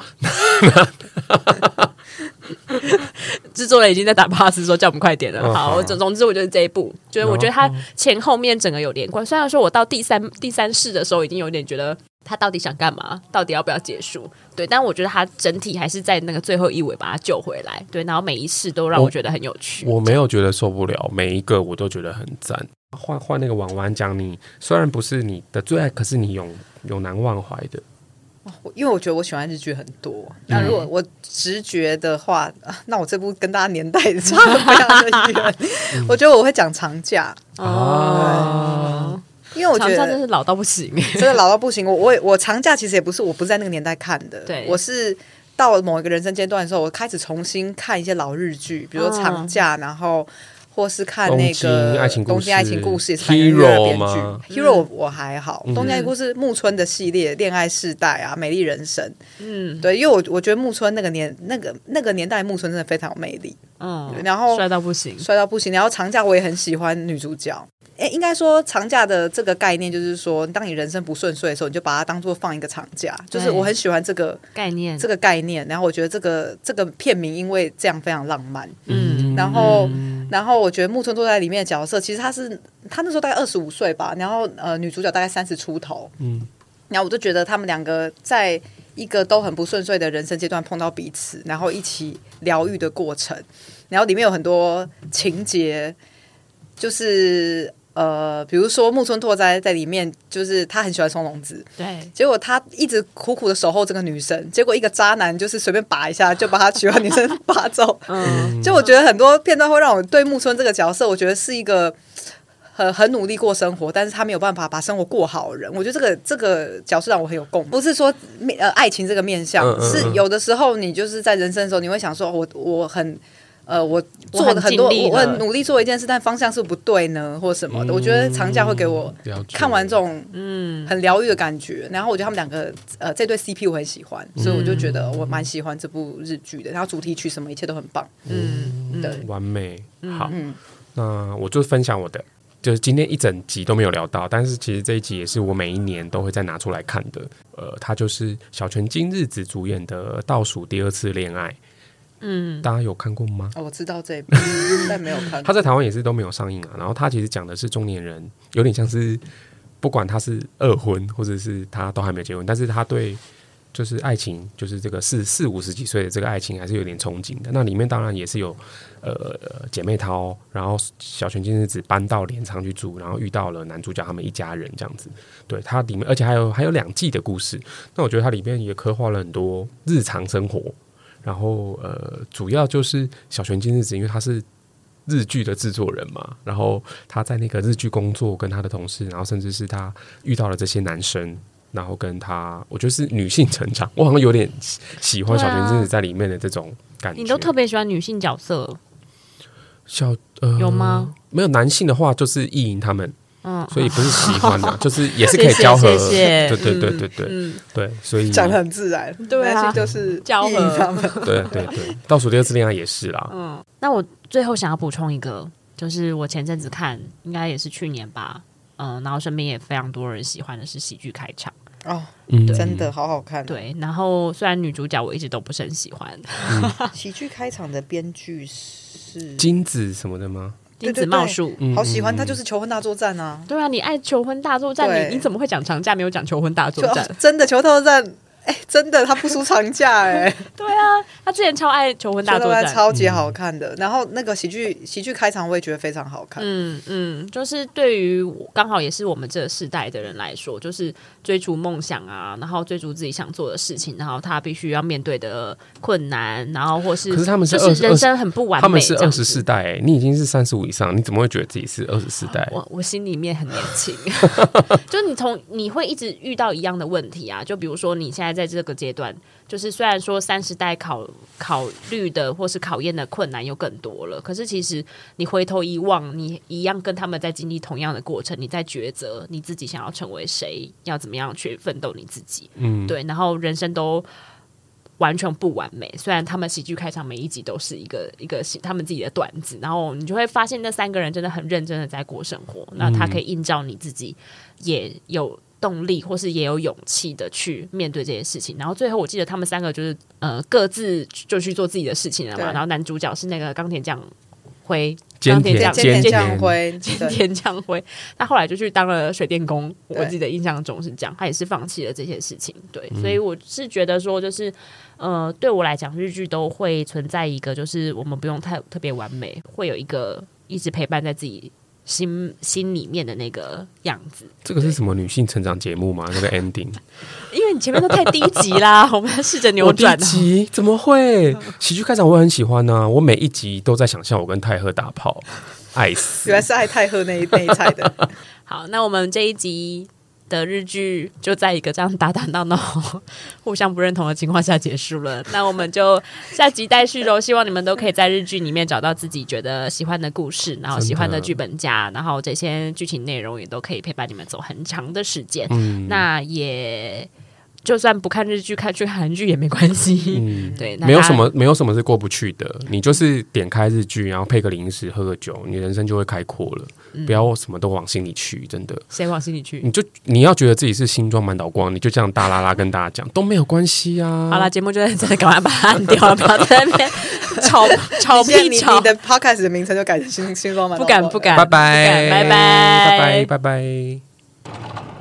制作人已经在打 pass 说叫我们快点了。哦、好，总总之我觉得这一部，就是我觉得它前后面整个有连贯。虽然说我到第三第三世的时候，已经有点觉得。他到底想干嘛？到底要不要结束？对，但我觉得他整体还是在那个最后一尾把他救回来。对，然后每一世都让我觉得很有趣。我，我没有觉得受不了，每一个我都觉得很赞。换换那个婉婉讲，你虽然不是你的最爱，可是你永永难忘怀的。因为我觉得我喜欢日剧很多。那如果我直觉的话，嗯、那我这部跟大家年代差的非常的远。我觉得我会讲长假哦。因为我觉得真是老到不行，真的老到不行。我我我长假其实也不是，我不在那个年代看的。对，我是到了某一个人生阶段的时候，我开始重新看一些老日剧，比如说长假，然后或是看那个《东京爱情故事》，也是日本编剧。Hero 我还好，《东京爱情故事》木村的系列，《恋爱世代》啊，《美丽人生》。嗯，对，因为我我觉得木村那个年那个那个年代木村真的非常有魅力。嗯，然后帅到不行，帅到不行。然后长假我也很喜欢女主角。哎，应该说长假的这个概念，就是说，当你人生不顺遂的时候，你就把它当做放一个长假。就是我很喜欢这个概念，这个概念。然后我觉得这个这个片名，因为这样非常浪漫。嗯，然后然后我觉得木村坐在里面的角色，其实他是他那时候大概二十五岁吧，然后呃女主角大概三十出头。嗯，然后我就觉得他们两个在一个都很不顺遂的人生阶段碰到彼此，然后一起疗愈的过程。然后里面有很多情节，就是。呃，比如说木村拓哉在里面，就是他很喜欢松隆子，对，结果他一直苦苦的守候这个女生，结果一个渣男就是随便拔一下 就把他喜欢女生拔走。嗯，就我觉得很多片段会让我对木村这个角色，我觉得是一个很很努力过生活，但是他没有办法把生活过好的人。我觉得这个这个角色让我很有共鸣，不是说面呃爱情这个面向，是有的时候你就是在人生的时候，你会想说我我很。呃，我做的很多，我很努力做一件事，但方向是不对呢，或什么的。嗯、我觉得长假会给我看完这种嗯很疗愈的感觉。然后我觉得他们两个呃这对 CP 我很喜欢，嗯、所以我就觉得我蛮喜欢这部日剧的。然后主题曲什么一切都很棒，嗯，对，完美。好，嗯、那我就分享我的，就是今天一整集都没有聊到，但是其实这一集也是我每一年都会再拿出来看的。呃，它就是小泉今日子主演的《倒数第二次恋爱》。嗯，大家有看过吗？哦，我知道这一部，但没有看过。他在台湾也是都没有上映啊。然后他其实讲的是中年人，有点像是不管他是二婚或者是他都还没结婚，但是他对就是爱情，就是这个四四五十几岁的这个爱情还是有点憧憬的。那里面当然也是有呃姐妹淘，然后小泉今日子搬到镰仓去住，然后遇到了男主角他们一家人这样子。对，它里面而且还有还有两季的故事。那我觉得它里面也刻画了很多日常生活。然后呃，主要就是小泉今日子，因为他是日剧的制作人嘛，然后他在那个日剧工作，跟他的同事，然后甚至是他遇到了这些男生，然后跟他，我觉得是女性成长，我好像有点喜欢小泉今日子在里面的这种感觉。你都特别喜欢女性角色？小呃有吗？没有男性的话，就是意淫他们。嗯，所以不是喜欢的，就是也是可以交合，谢谢，对对对对对，对，所以讲得很自然，对啊，就是交合，对对对，倒数第二次恋爱也是啦。嗯，那我最后想要补充一个，就是我前阵子看，应该也是去年吧，嗯，然后身边也非常多人喜欢的是喜剧开场哦，真的好好看，对，然后虽然女主角我一直都不是很喜欢，喜剧开场的编剧是金子什么的吗？金子茂树，好喜欢他，就是求婚大作战啊！对啊，你爱求婚大作战，你你怎么会讲长假没有讲求婚大作战？真的求婚大作战哎、欸，真的，他不出长假哎、欸。对啊，他之前超爱求婚大作战，超级好看的。嗯、然后那个喜剧喜剧开场我也觉得非常好看。嗯嗯，就是对于刚好也是我们这个世代的人来说，就是追逐梦想啊，然后追逐自己想做的事情，然后他必须要面对的困难，然后或是可是他们是人生很不完美，他们是二十四代、欸，你已经是三十五以上，你怎么会觉得自己是二十四代？我我心里面很年轻，就是你从你会一直遇到一样的问题啊，就比如说你现在。在这个阶段，就是虽然说三十代考考虑的或是考验的困难又更多了，可是其实你回头一望，你一样跟他们在经历同样的过程，你在抉择你自己想要成为谁，要怎么样去奋斗你自己。嗯，对，然后人生都完全不完美。虽然他们喜剧开场每一集都是一个一个他们自己的段子，然后你就会发现那三个人真的很认真的在过生活。那他可以映照你自己，也有。动力，或是也有勇气的去面对这些事情。然后最后，我记得他们三个就是呃各自就去做自己的事情了嘛。然后男主角是那个钢铁匠辉，菅田将菅田辉，菅田 将辉。他后来就去当了水电工。我记得印象中是这样，他也是放弃了这些事情。对，所以我是觉得说，就是呃，对我来讲，日剧都会存在一个，就是我们不用太特别完美，会有一个一直陪伴在自己。心心里面的那个样子，这个是什么女性成长节目吗？那个 ending，因为你前面都太低级啦，我们要试着扭转。低级怎么会？喜剧开场我很喜欢呢、啊，我每一集都在想象我跟泰赫打炮，爱死！原来是爱泰赫那一那一菜的。好，那我们这一集。的日剧就在一个这样打打闹闹、互相不认同的情况下结束了。那我们就下集待续喽。希望你们都可以在日剧里面找到自己觉得喜欢的故事，然后喜欢的剧本家，然后这些剧情内容也都可以陪伴你们走很长的时间。嗯，那也。就算不看日剧，看去韩剧也没关系。嗯，对，没有什么，没有什么是过不去的。你就是点开日剧，然后配个零食，喝个酒，你人生就会开阔了。嗯、不要什么都往心里去，真的。谁往心里去？你就你要觉得自己是新装满岛光，你就这样大啦啦跟大家讲都没有关系啊。好啦，节目就在这里，赶快把它按掉，不要在那边 吵吵屁吵。你的 podcast 的名称就改成新新装满岛光。不敢不敢，拜拜拜拜拜拜拜拜。